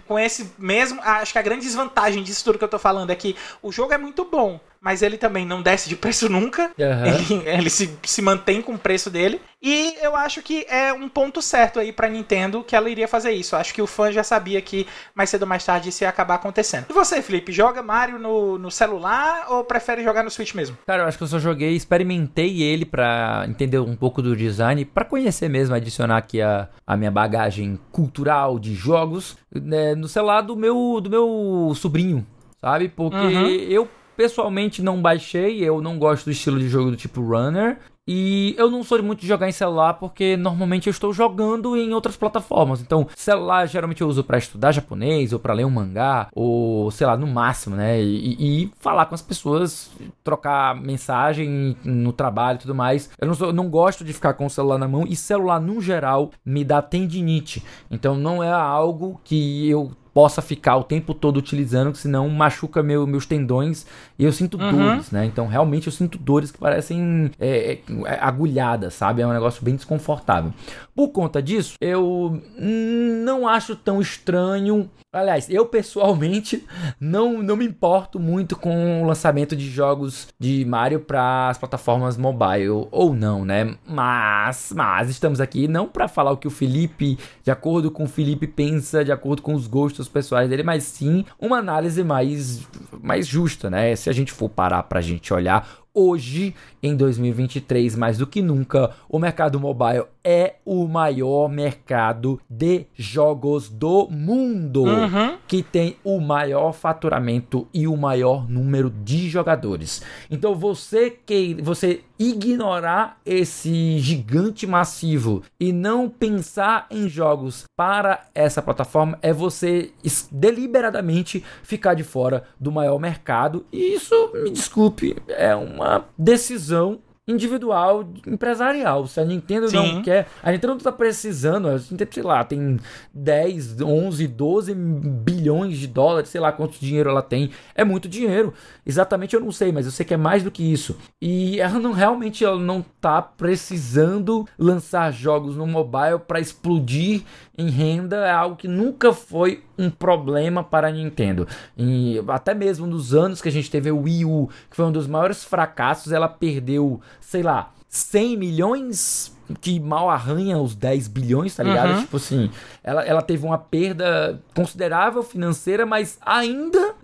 com esse mesmo. Acho que a grande desvantagem disso tudo que eu tô falando é que o jogo é muito bom, mas ele também não desce de preço nunca. Uhum. Ele, ele se, se mantém com o preço dele. E eu acho que é um ponto certo aí pra Nintendo que ela iria fazer isso. Acho que o fã já sabia que mais cedo ou mais tarde isso ia acabar acontecendo. E você, Felipe, joga Mario no, no celular ou prefere jogar no Switch mesmo? Cara, eu acho que eu só joguei, experimentei ele pra entender um pouco do design, para conhecer mesmo, adicionar aqui a, a minha bagagem cultural de jogos né, no celular do meu, do meu sobrinho, sabe? Porque uhum. eu pessoalmente não baixei, eu não gosto do estilo de jogo do tipo runner. E eu não sou muito de jogar em celular porque normalmente eu estou jogando em outras plataformas. Então, celular geralmente eu uso para estudar japonês ou para ler um mangá ou sei lá, no máximo, né? E, e, falar com as pessoas, trocar mensagem no trabalho e tudo mais. Eu não, sou, não gosto de ficar com o celular na mão e celular no geral me dá tendinite. Então, não é algo que eu possa ficar o tempo todo utilizando, que senão machuca meu, meus tendões e eu sinto uhum. dores, né? Então realmente eu sinto dores que parecem é, é, é, agulhadas, sabe? É um negócio bem desconfortável. Por conta disso, eu não acho tão estranho. Aliás, eu pessoalmente não, não me importo muito com o lançamento de jogos de Mario para as plataformas mobile ou não, né? Mas, mas estamos aqui não para falar o que o Felipe, de acordo com o Felipe pensa, de acordo com os gostos pessoais dele, mas sim uma análise mais mais justa, né? Se a gente for parar pra gente olhar hoje, em 2023, mais do que nunca, o mercado mobile é o maior mercado de jogos do mundo, uhum. que tem o maior faturamento e o maior número de jogadores. Então você que você ignorar esse gigante massivo e não pensar em jogos para essa plataforma é você deliberadamente ficar de fora do maior mercado. E isso, me desculpe, é uma decisão individual, empresarial. Se a Nintendo Sim. não quer. A Nintendo não tá precisando, a Nintendo, sei lá, tem 10, 11, 12 bilhões de dólares, sei lá quanto dinheiro ela tem. É muito dinheiro. Exatamente eu não sei, mas eu sei que é mais do que isso. E ela não realmente ela não tá precisando lançar jogos no mobile para explodir em renda. É algo que nunca foi um problema para a Nintendo. E até mesmo nos anos que a gente teve o Wii U, que foi um dos maiores fracassos, ela perdeu, sei lá, 100 milhões que mal arranha os 10 bilhões, tá ligado? Uhum. Tipo assim, ela, ela teve uma perda considerável financeira, mas ainda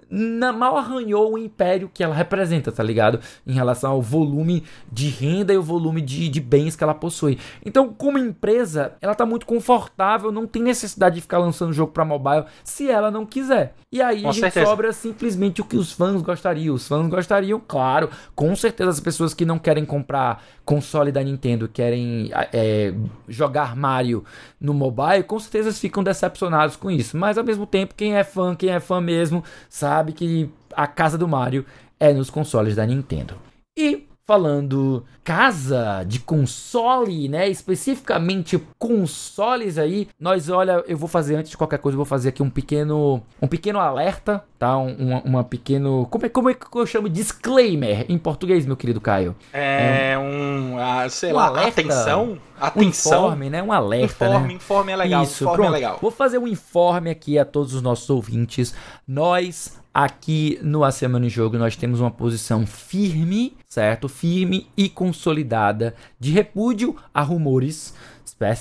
mal arranhou o império que ela representa, tá ligado? Em relação ao volume de renda e o volume de, de bens que ela possui. Então, como empresa, ela tá muito confortável, não tem necessidade de ficar lançando jogo para mobile se ela não quiser. E aí com a gente certeza. sobra simplesmente o que os fãs gostariam. Os fãs gostariam, claro, com certeza as pessoas que não querem comprar console da Nintendo, querem é, jogar Mario no mobile, com certeza ficam decepcionados com isso. Mas ao mesmo tempo, quem é fã, quem é fã mesmo, sabe que a casa do Mario é nos consoles da Nintendo. E falando casa de console, né? Especificamente consoles aí. Nós, olha, eu vou fazer antes de qualquer coisa, eu vou fazer aqui um pequeno, um pequeno alerta, tá? Um, uma, uma pequeno, como é, como é que eu chamo disclaimer em português, meu querido Caio? É, é um, uh, sei um lá, alerta, atenção, atenção, um informe, né? Um alerta, informe, né? Informe é legal, Isso, informe é pronto. é legal. Vou fazer um informe aqui a todos os nossos ouvintes. Nós Aqui no A Semana em Jogo nós temos uma posição firme, certo? Firme e consolidada de repúdio a rumores,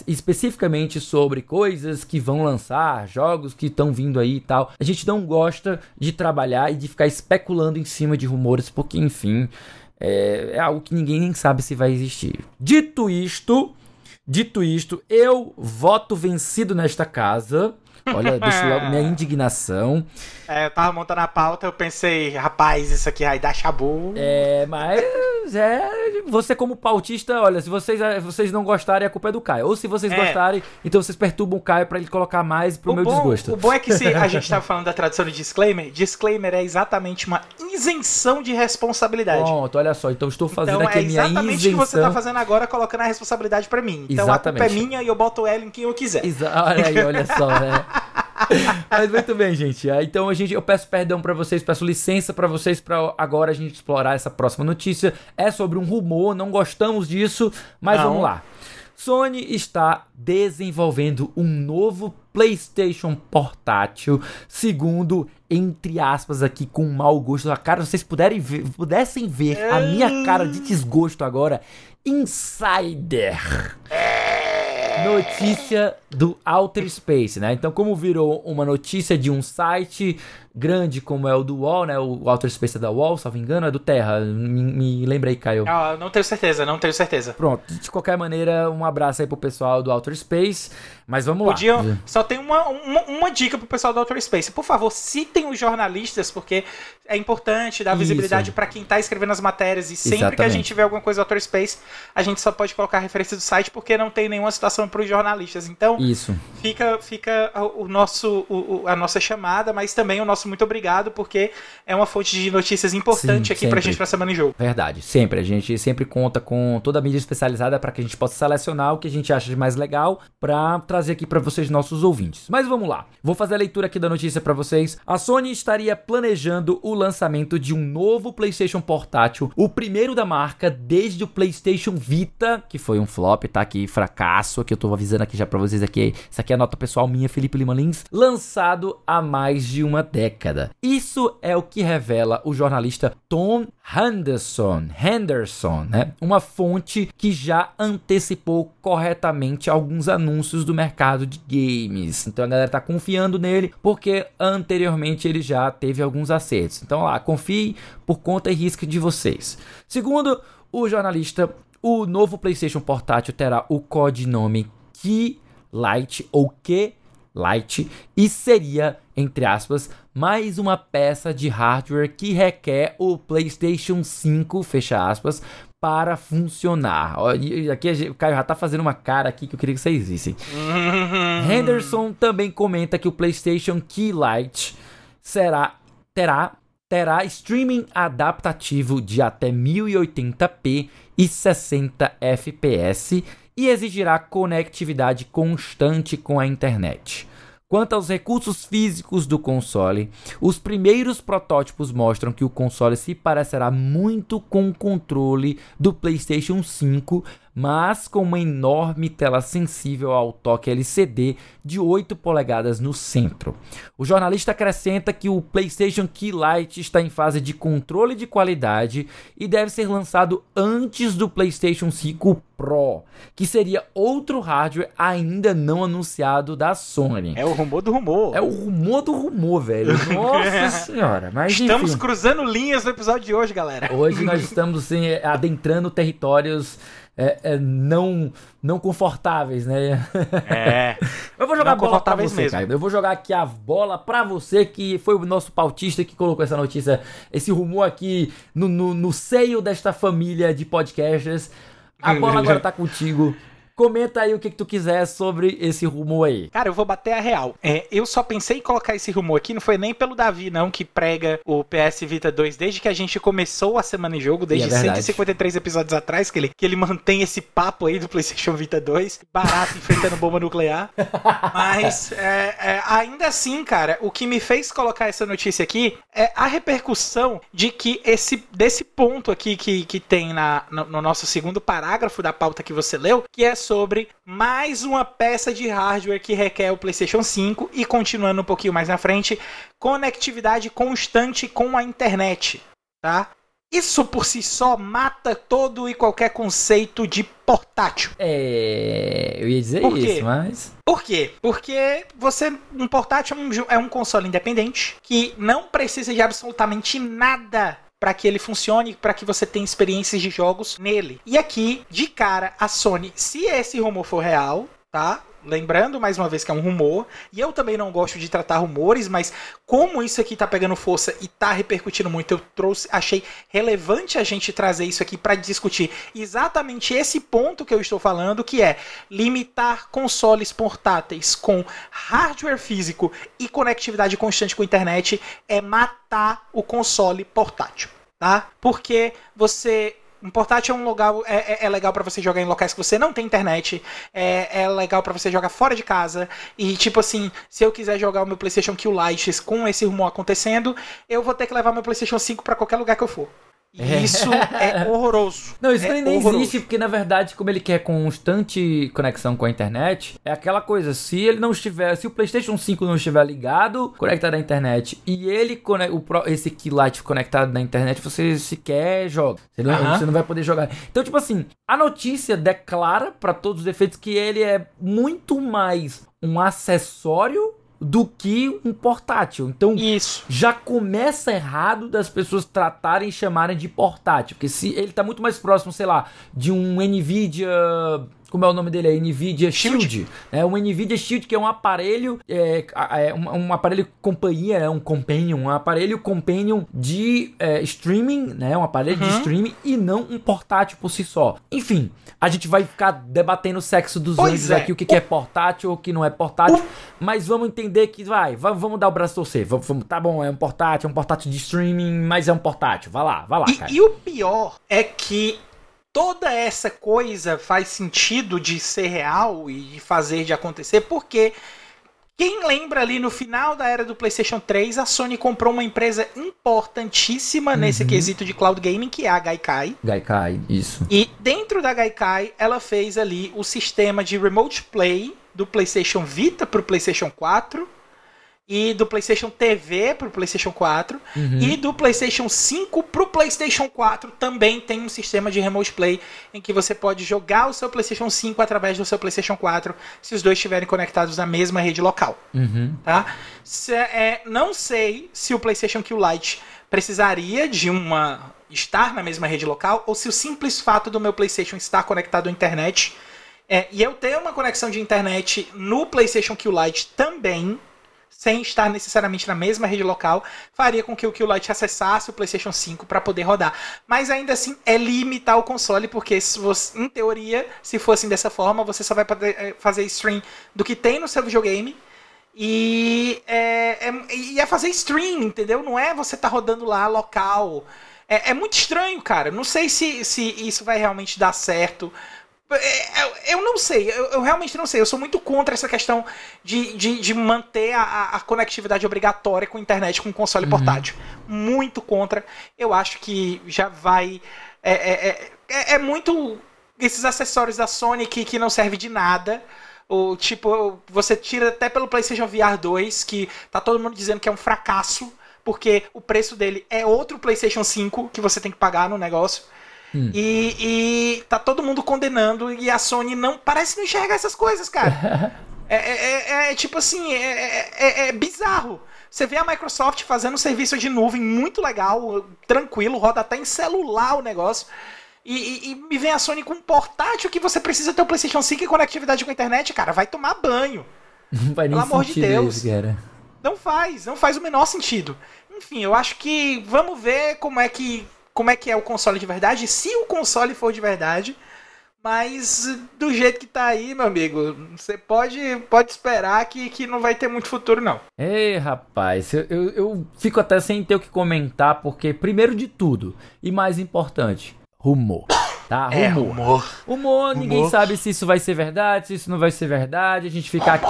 especificamente sobre coisas que vão lançar, jogos que estão vindo aí e tal. A gente não gosta de trabalhar e de ficar especulando em cima de rumores, porque enfim, é, é algo que ninguém nem sabe se vai existir. Dito isto, dito isto, eu voto vencido nesta casa. Olha, deixa logo minha indignação. É, eu tava montando a pauta, eu pensei, rapaz, isso aqui vai dar chabu. É, mas é. Você, como pautista, olha, se vocês, é, vocês não gostarem, a culpa é do Caio. Ou se vocês é. gostarem, então vocês perturbam o Caio pra ele colocar mais pro o meu bom, desgosto. O bom é que se a gente tava falando da tradução de disclaimer, disclaimer é exatamente uma isenção de responsabilidade. Pronto, olha só, então estou fazendo então, aqui é a minha isenção. exatamente o que você tá fazendo agora, colocando a responsabilidade pra mim. Então exatamente. a culpa é minha e eu boto ela em quem eu quiser. Exa olha aí, olha só, né? Mas muito bem, gente. Ah, então a gente, eu peço perdão para vocês, peço licença para vocês para agora a gente explorar essa próxima notícia. É sobre um rumor, não gostamos disso, mas não. vamos lá. Sony está desenvolvendo um novo PlayStation portátil, segundo entre aspas aqui com mau gosto da cara, vocês puderem ver, pudessem ver a minha cara de desgosto agora, Insider. Notícia do Outer Space, né? Então, como virou uma notícia de um site grande como é o do Wall, né? O Outer Space é da Wall, se não me engano, é do Terra. Me, me lembra aí, Caio. Ah, não tenho certeza, não tenho certeza. Pronto, de qualquer maneira, um abraço aí pro pessoal do Outer Space. Mas vamos Podiam, lá. Só tem uma, uma, uma, dica pro pessoal do Outer Space. Por favor, citem os jornalistas, porque é importante dar visibilidade para quem tá escrevendo as matérias. E sempre Exatamente. que a gente vê alguma coisa do Outer Space, a gente só pode colocar a referência do site porque não tem nenhuma citação pros jornalistas. Então, Isso. fica, fica o, nosso, o, a nossa chamada, mas também o nosso muito obrigado, porque é uma fonte de notícias importante Sim, aqui sempre. pra gente pra Semana em Jogo. Verdade, sempre. A gente sempre conta com toda a mídia especializada para que a gente possa selecionar o que a gente acha de mais legal para trazer aqui para vocês, nossos ouvintes. Mas vamos lá. Vou fazer a leitura aqui da notícia para vocês. A Sony estaria planejando o lançamento de um novo PlayStation portátil, o primeiro da marca desde o PlayStation Vita, que foi um flop, tá aqui fracasso, aqui eu tô avisando aqui já para vocês aqui. Isso aqui é a nota pessoal minha, Felipe Lima Lins, lançado há mais de uma década. Isso é o que revela o jornalista Tom Henderson, Henderson, né? Uma fonte que já antecipou corretamente alguns anúncios do mercado de games. Então a galera tá confiando nele porque anteriormente ele já teve alguns acertos. Então lá, confie por conta e risco de vocês. Segundo o jornalista, o novo PlayStation portátil terá o codinome Key Light ou Q Light e seria, entre aspas, mais uma peça de hardware que requer o PlayStation 5, fecha aspas, para funcionar. Aqui o Caio já tá fazendo uma cara aqui que eu queria que vocês vissem. Henderson também comenta que o PlayStation Key Lite será terá terá streaming adaptativo de até 1080p e 60 fps e exigirá conectividade constante com a internet. Quanto aos recursos físicos do console, os primeiros protótipos mostram que o console se parecerá muito com o controle do PlayStation 5, mas com uma enorme tela sensível ao toque LCD de 8 polegadas no centro. O jornalista acrescenta que o PlayStation Key Lite está em fase de controle de qualidade e deve ser lançado antes do PlayStation 5 Pro, que seria outro hardware ainda não anunciado da Sony. É o rumor do rumor. É o rumor do rumor, velho. Nossa senhora. Mas, Estamos enfim, cruzando linhas no episódio de hoje, galera. hoje nós estamos assim, adentrando territórios é, é, não, não confortáveis, né? É. Eu vou jogar a Não bola pra você, mesmo. Caio. Eu vou jogar aqui a bola pra você, que foi o nosso pautista que colocou essa notícia, esse rumor aqui no, no, no seio desta família de podcasters. A bola agora tá contigo. Comenta aí o que, que tu quiser sobre esse rumor aí. Cara, eu vou bater a real. É, eu só pensei em colocar esse rumor aqui, não foi nem pelo Davi, não, que prega o PS Vita 2 desde que a gente começou a semana em jogo, desde E é verdade. 153 episódios atrás, que ele, que ele mantém esse papo aí do PlayStation Vita 2, barato, enfrentando bomba nuclear. Mas, é, é, ainda assim, cara, o que me fez colocar essa notícia aqui é a repercussão de que esse desse ponto aqui que, que tem na, no, no nosso segundo parágrafo da pauta que você leu, que é sobre mais uma peça de hardware que requer o PlayStation 5 e continuando um pouquinho mais na frente, conectividade constante com a internet, tá? Isso por si só mata todo e qualquer conceito de portátil. É. Eu ia dizer Por quê? isso, mas. Por quê? Porque você um portátil é um, é um console independente que não precisa de absolutamente nada para que ele funcione, para que você tenha experiências de jogos nele. E aqui, de cara, a Sony, se esse rumor for real, tá? Lembrando mais uma vez que é um rumor, e eu também não gosto de tratar rumores, mas como isso aqui tá pegando força e tá repercutindo muito, eu trouxe, achei relevante a gente trazer isso aqui para discutir exatamente esse ponto que eu estou falando, que é limitar consoles portáteis com hardware físico e conectividade constante com a internet é matar o console portátil, tá? Porque você um portátil é um lugar é, é- é legal pra você jogar em locais que você não tem internet, é, é legal pra você jogar fora de casa e tipo assim, se eu quiser jogar o meu PlayStation Q Lite com esse rumor acontecendo, eu vou ter que levar meu PlayStation 5 pra qualquer lugar que eu for. E Isso é horroroso. Não, isso é nem, horroroso. existe, porque na verdade, como ele quer constante conexão com a internet, é aquela coisa, se ele não estiver, se o PlayStation 5 não estiver ligado, conectado à internet, e ele o esse Keylight conectado na internet, você sequer joga. Você não, você não vai poder jogar. Então, tipo assim, a notícia declara pra todos os efeitos que ele é muito mais um acessório do que um portátil. Então, Isso. já começa errado das pessoas tratarem e chamarem de portátil. Porque se ele tá muito mais próximo, sei lá, de um Nvidia. Como é o nome dele? É Nvidia Shield. Shield. É um Nvidia Shield que é um aparelho, é, é um, um aparelho companhia, é um companion, um aparelho companion de é, streaming, né? Um aparelho de Uhum. streaming e não um portátil por si só. Enfim, a gente vai ficar debatendo o sexo dos anjos é. aqui, o que, que é portátil ou o que não é portátil, mas vamos entender que vai, va- vamos dar o braço a torcer. Vamos, vamos- tá bom, é um portátil, é um portátil de streaming, mas é um portátil. Vai lá, vai lá, cara. E, e o pior é que toda essa coisa faz sentido de ser real e de fazer de acontecer, porque quem lembra ali no final da era do PlayStation 3, a Sony comprou uma empresa importantíssima nesse Uhum. quesito de cloud gaming, que é a Gaikai. Gaikai, isso. E dentro da Gaikai, ela fez ali o sistema de remote play do PlayStation Vita para o PlayStation 4 e do PlayStation TV para o PlayStation 4 Uhum. e do PlayStation 5 pro PlayStation 4 também tem um sistema de remote play em que você pode jogar o seu PlayStation 5 através do seu PlayStation 4 se os dois estiverem conectados na mesma rede local, Uhum. tá? Se- é, não sei se o PlayStation Q Lite precisaria de uma estar na mesma rede local ou se o simples fato do meu PlayStation estar conectado à internet é, e eu ter uma conexão de internet no PlayStation Q Lite também sem estar necessariamente na mesma rede local, faria com que o Q-Lite acessasse o PlayStation 5 para poder rodar. Mas ainda assim é limitar o console, porque você, em teoria, se fosse dessa forma, você só vai poder eh, fazer stream do que tem no seu videogame. E é, é, ia fazer stream, entendeu? Não é você tá rodando lá local. É, é muito estranho, cara. Não sei se, se isso vai realmente dar certo. É, Eu, eu não sei, eu, realmente não sei. Eu sou muito contra essa questão de, de, de manter a, a- conectividade obrigatória com a internet com console Uhum. portátil. Muito contra. Eu acho que já vai. É, é, é, é- é muito. esses acessórios da Sony que, que não servem de nada. O tipo, você tira até pelo PlayStation VR 2, que tá todo mundo dizendo que é um fracasso, porque o preço dele é outro PlayStation 5 que você tem que pagar no negócio. Hum. E, e tá todo mundo condenando e a Sony não parece não enxergar essas coisas, cara. é, é, é, é, tipo assim, é, é, é bizarro. Você vê a Microsoft fazendo um serviço de nuvem muito legal, tranquilo, roda até em celular o negócio. E, e, e, me vem a Sony com um portátil que você precisa ter o PlayStation 5 e conectividade com a internet, cara. Vai tomar banho. Não faz nem Pelo amor de Deus. Isso, cara. Não faz, não faz o menor sentido. Enfim, eu acho que vamos ver como é que como é que é o console de verdade, se o console for de verdade. Mas do jeito que tá aí, meu amigo, você pode, pode esperar que, que não vai ter muito futuro, não. Ei, rapaz, eu, eu, eu fico até sem ter o que comentar, porque, primeiro de tudo, e mais importante, rumor tá? É, rumor. Rumor, ninguém sabe se isso vai ser verdade, se isso não vai ser verdade. A gente fica aqui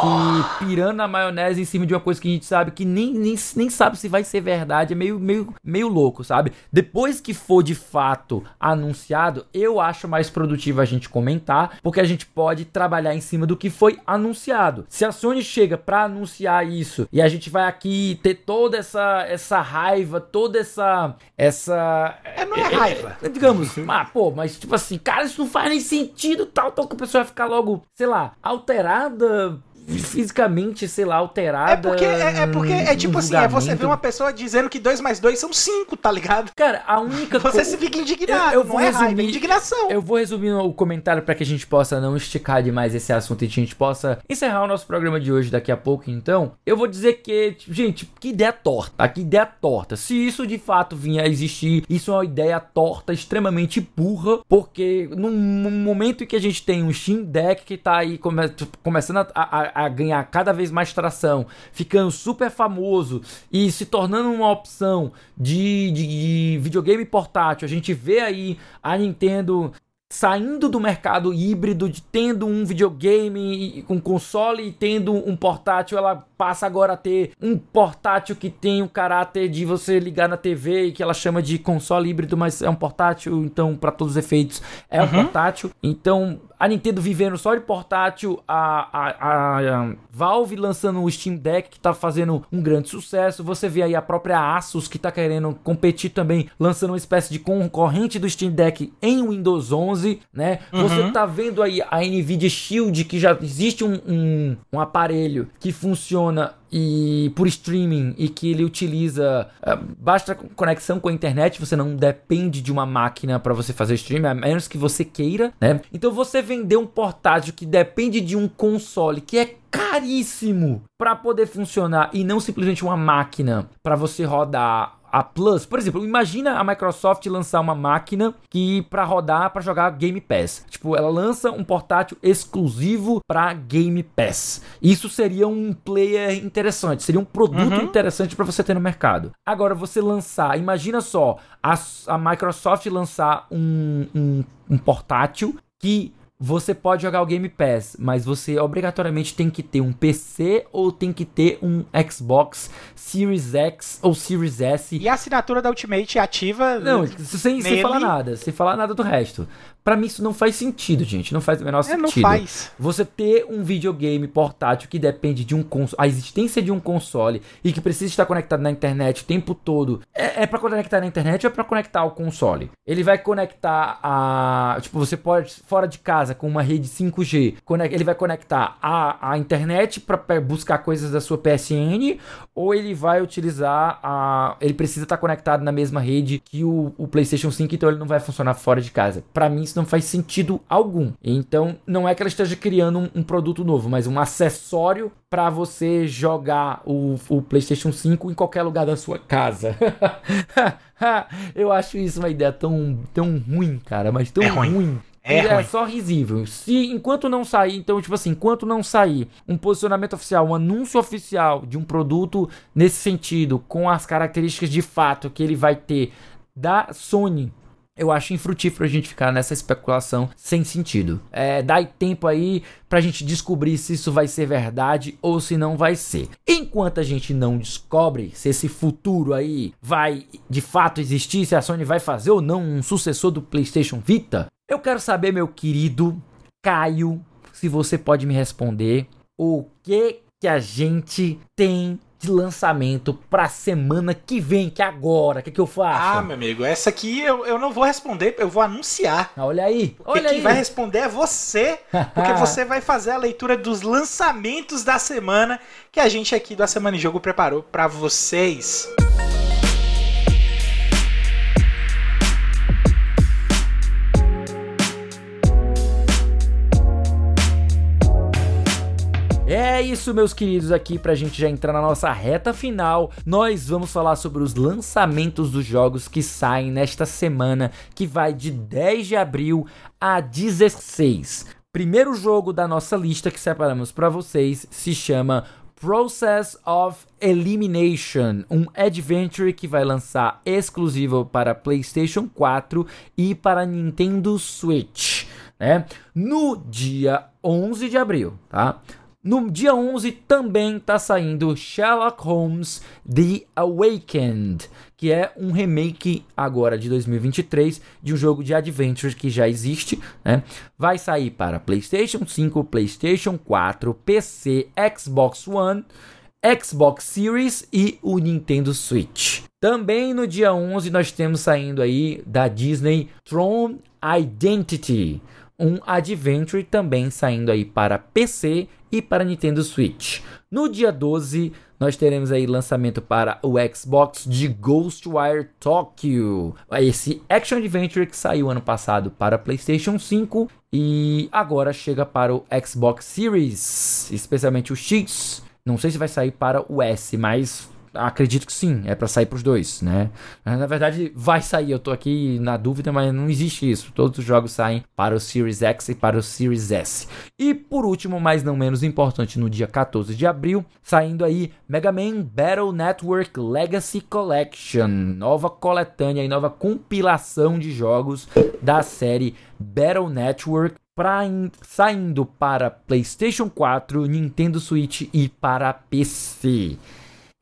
pirando a maionese em cima de uma coisa que a gente sabe que nem, nem, nem sabe se vai ser verdade. É meio, meio, meio louco, sabe? Depois que for de fato anunciado, eu acho mais produtivo a gente comentar, porque a gente pode trabalhar em cima do que foi anunciado. Se a Sony chega para anunciar isso e a gente vai aqui ter toda essa, essa raiva, toda essa. essa é, não é, é raiva. É, digamos, ah, pô, mas tipo assim, cara, isso não faz nem sentido, tal, tal, que a pessoa vai ficar logo, sei lá, alterada fisicamente, sei lá, alterada. É porque é, é porque é tipo assim, é você ver uma pessoa dizendo que 2 mais 2 são 5, tá ligado? Cara, a única Você co... se fica indignado, eu, eu não é resumir, raiva, é indignação. Eu vou resumir o comentário para que a gente possa não esticar demais esse assunto e a gente possa encerrar o nosso programa de hoje daqui a pouco, então. Eu vou dizer que, gente, que ideia torta, que ideia torta. Se isso de fato vinha a existir, isso é uma ideia torta, extremamente burra, porque num momento em que a gente tem um Steam Deck que tá aí come... começando a, a a, ganhar cada vez mais tração, ficando super famoso e se tornando uma opção de, de, de videogame portátil. A gente vê aí a Nintendo saindo do mercado híbrido, de tendo um videogame com console e tendo um portátil, ela passa agora a ter um portátil que tem o caráter de você ligar na TV e que ela chama de console híbrido, mas é um portátil, então para todos os efeitos é uhum. um portátil. Então a Nintendo vivendo só de portátil, a, a, a, a, Valve lançando o Steam Deck que tá fazendo um grande sucesso. Você vê aí a própria Asus que tá querendo competir também, lançando uma espécie de concorrente do Steam Deck em Windows 11, né? Uhum. Você tá vendo aí a Nvidia Shield que já existe um, um, um aparelho que funciona e por streaming e que ele utiliza uh, basta conexão com a internet, você não depende de uma máquina para você fazer streaming, a menos que você queira, né? Então você vender um portátil que depende de um console que é caríssimo para poder funcionar e não simplesmente uma máquina para você rodar a Plus, por exemplo, imagina a Microsoft lançar uma máquina que para rodar para jogar Game Pass. Tipo, ela lança um portátil exclusivo para Game Pass. Isso seria um player interessante, seria um produto uhum. interessante para você ter no mercado. Agora você lançar, imagina só, a, a Microsoft lançar um, um, um portátil que você pode jogar o Game Pass, mas você obrigatoriamente tem que ter um PC ou tem que ter um Xbox Series X ou Series S. E a assinatura da Ultimate ativa? Não, sem, sem falar nada, sem falar nada do resto. Para mim isso não faz sentido, gente. Não faz o menor é, sentido. Não faz. Você ter um videogame portátil que depende de um console, a existência de um console e que precisa estar conectado na internet o tempo todo. É, é para conectar na internet ou é para conectar ao console? Ele vai conectar a, tipo, você pode fora de casa com uma rede 5G, ele vai conectar a, a internet para buscar coisas da sua PSN ou ele vai utilizar a, ele precisa estar conectado na mesma rede que o, o PlayStation 5, então ele não vai funcionar fora de casa. Para mim isso não faz sentido algum. Então, não é que ela esteja criando um, um produto novo, mas um acessório para você jogar o, o, PlayStation 5 em qualquer lugar da sua casa. Eu acho isso uma ideia tão, tão ruim, cara, mas tão é ruim. ruim. É, é só risível. Se enquanto não sair, então, tipo assim, enquanto não sair um posicionamento oficial, um anúncio oficial de um produto nesse sentido, com as características de fato que ele vai ter da Sony eu acho infrutífero a gente ficar nessa especulação sem sentido. É, dá tempo aí pra gente descobrir se isso vai ser verdade ou se não vai ser. Enquanto a gente não descobre se esse futuro aí vai de fato existir, se a Sony vai fazer ou não um sucessor do PlayStation Vita, Eu quero saber, meu querido Caio, se você pode me responder o que que a gente tem de lançamento pra semana que vem, que é agora. O que, que eu faço? Ah, meu amigo, essa aqui eu, eu não vou responder, eu vou anunciar. Ah, olha aí. Porque olha quem aí. vai responder é você, porque você vai fazer a leitura dos lançamentos da semana que a gente aqui do A Semana em Jogo preparou pra vocês. É isso, meus queridos, aqui pra gente já entrar na nossa reta final. Nós vamos falar sobre os lançamentos dos jogos que saem nesta semana, que vai de 10 de abril a 16. Primeiro jogo da nossa lista que separamos para vocês se chama Process of Elimination, um adventure que vai lançar exclusivo para PlayStation 4 e para Nintendo Switch, né? No dia 11 de abril, tá? No dia 11 também tá saindo Sherlock Holmes The Awakened, que é um remake agora de 2023 de um jogo de adventure que já existe, né? Vai sair para PlayStation 5, PlayStation 4, PC, Xbox One, Xbox Series e o Nintendo Switch. Também no dia 11 nós temos saindo aí da Disney Tron Identity, um adventure também saindo aí para PC e para Nintendo Switch. No dia 12, nós teremos aí lançamento para o Xbox de Ghostwire Tokyo. Esse action adventure que saiu ano passado para PlayStation 5 e agora chega para o Xbox Series, especialmente o X. Não sei se vai sair para o S, mas acredito que sim, é para sair para os dois, né? Na verdade, vai sair, eu tô aqui na dúvida, mas não existe isso. Todos os jogos saem para o Series X e para o Series S. E por último, mas não menos importante, no dia 14 de abril, saindo aí Mega Man Battle Network Legacy Collection, nova coletânea e nova compilação de jogos da série Battle Network pra, saindo para PlayStation 4, Nintendo Switch e para PC.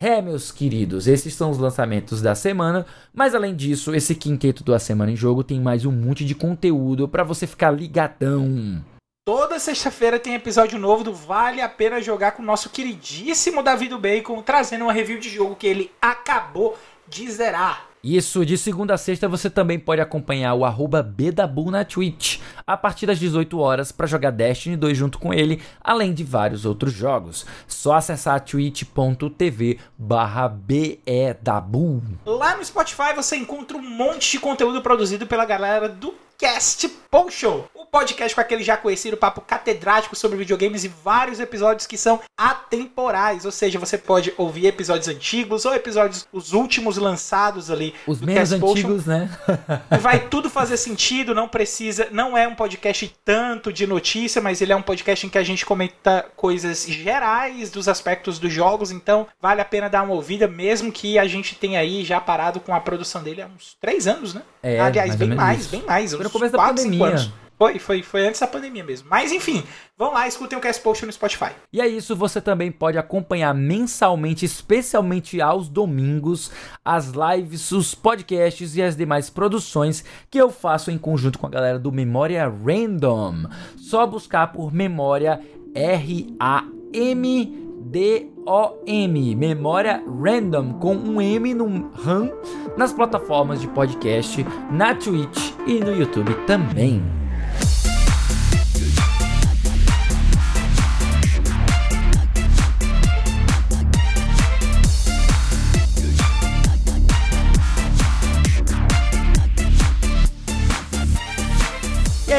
É, meus queridos, esses são os lançamentos da semana, mas além disso, esse quinteto da Semana em Jogo tem mais um monte de conteúdo para você ficar ligadão. Toda sexta-feira tem episódio novo do Vale a Pena Jogar com o nosso queridíssimo Davi do Bacon, trazendo uma review de jogo que ele acabou de zerar. Isso, de segunda a sexta você também pode acompanhar o arroba Bedabu na Twitch, a partir das 18 horas para jogar Destiny 2 junto com ele, além de vários outros jogos. Só acessar twitch.tv barra Bedabu. Lá no Spotify você encontra um monte de conteúdo produzido pela galera do Cast Potion, o podcast com aquele já conhecido papo catedrático sobre videogames e vários episódios que são atemporais, ou seja, você pode ouvir episódios antigos ou episódios os últimos lançados ali Os menos Cast Potion. antigos, né? Vai tudo fazer sentido, não precisa, não é um podcast tanto de notícia, mas ele é um podcast em que a gente comenta coisas gerais dos aspectos dos jogos, então vale a pena dar uma ouvida, mesmo que a gente tenha aí já parado com a produção dele há uns três anos, né? É, Aliás, bem mais, isso. bem mais, no começo da pandemia. Foi, foi, foi antes da pandemia mesmo. Mas enfim, vão lá, escutem o Cast Potion no Spotify. E é isso, você também pode acompanhar mensalmente, especialmente aos domingos, as lives, os podcasts e as demais produções que eu faço em conjunto com a galera do Memória Random. Só buscar por Memória R-A-M. D-O-M, Memória Random, com um M no RAM, nas plataformas de podcast, na Twitch e no YouTube também.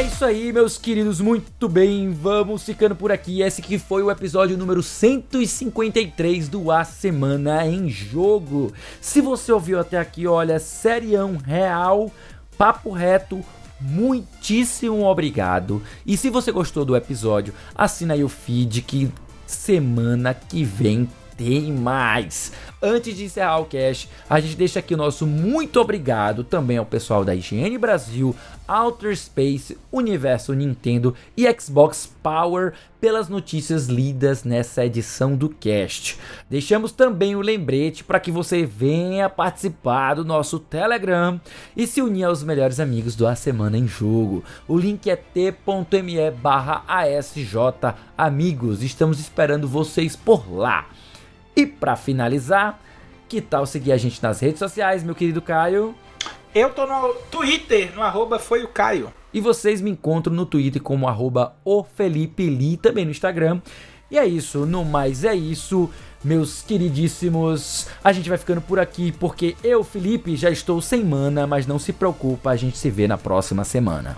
É isso aí, meus queridos, muito bem, vamos ficando por aqui. Esse que foi o episódio número 153 do A Semana em Jogo. Se você ouviu até aqui, olha, serião real, papo reto, muitíssimo obrigado. E se você gostou do episódio, assina aí o feed que semana que vem tem mais. Antes de encerrar o cast, a gente deixa aqui o nosso muito obrigado também ao pessoal da IGN Brasil, Outer Space, Universo Nintendo e Xbox Power pelas notícias lidas nessa edição do cast. Deixamos também o lembrete para que você venha participar do nosso Telegram e se unir aos melhores amigos do A Semana em Jogo. O link é t.me barra ASJ Amigos. Estamos esperando vocês por lá. E para finalizar, que tal seguir a gente nas redes sociais, meu querido Caio? Eu tô no Twitter, no arroba foi o Caio. E vocês me encontram no Twitter como arroba o Felipe Li, também no Instagram. E é isso, no mais é isso, meus queridíssimos. A gente vai ficando por aqui porque eu, Felipe, já estou sem mana, mas não se preocupa, a gente se vê na próxima semana.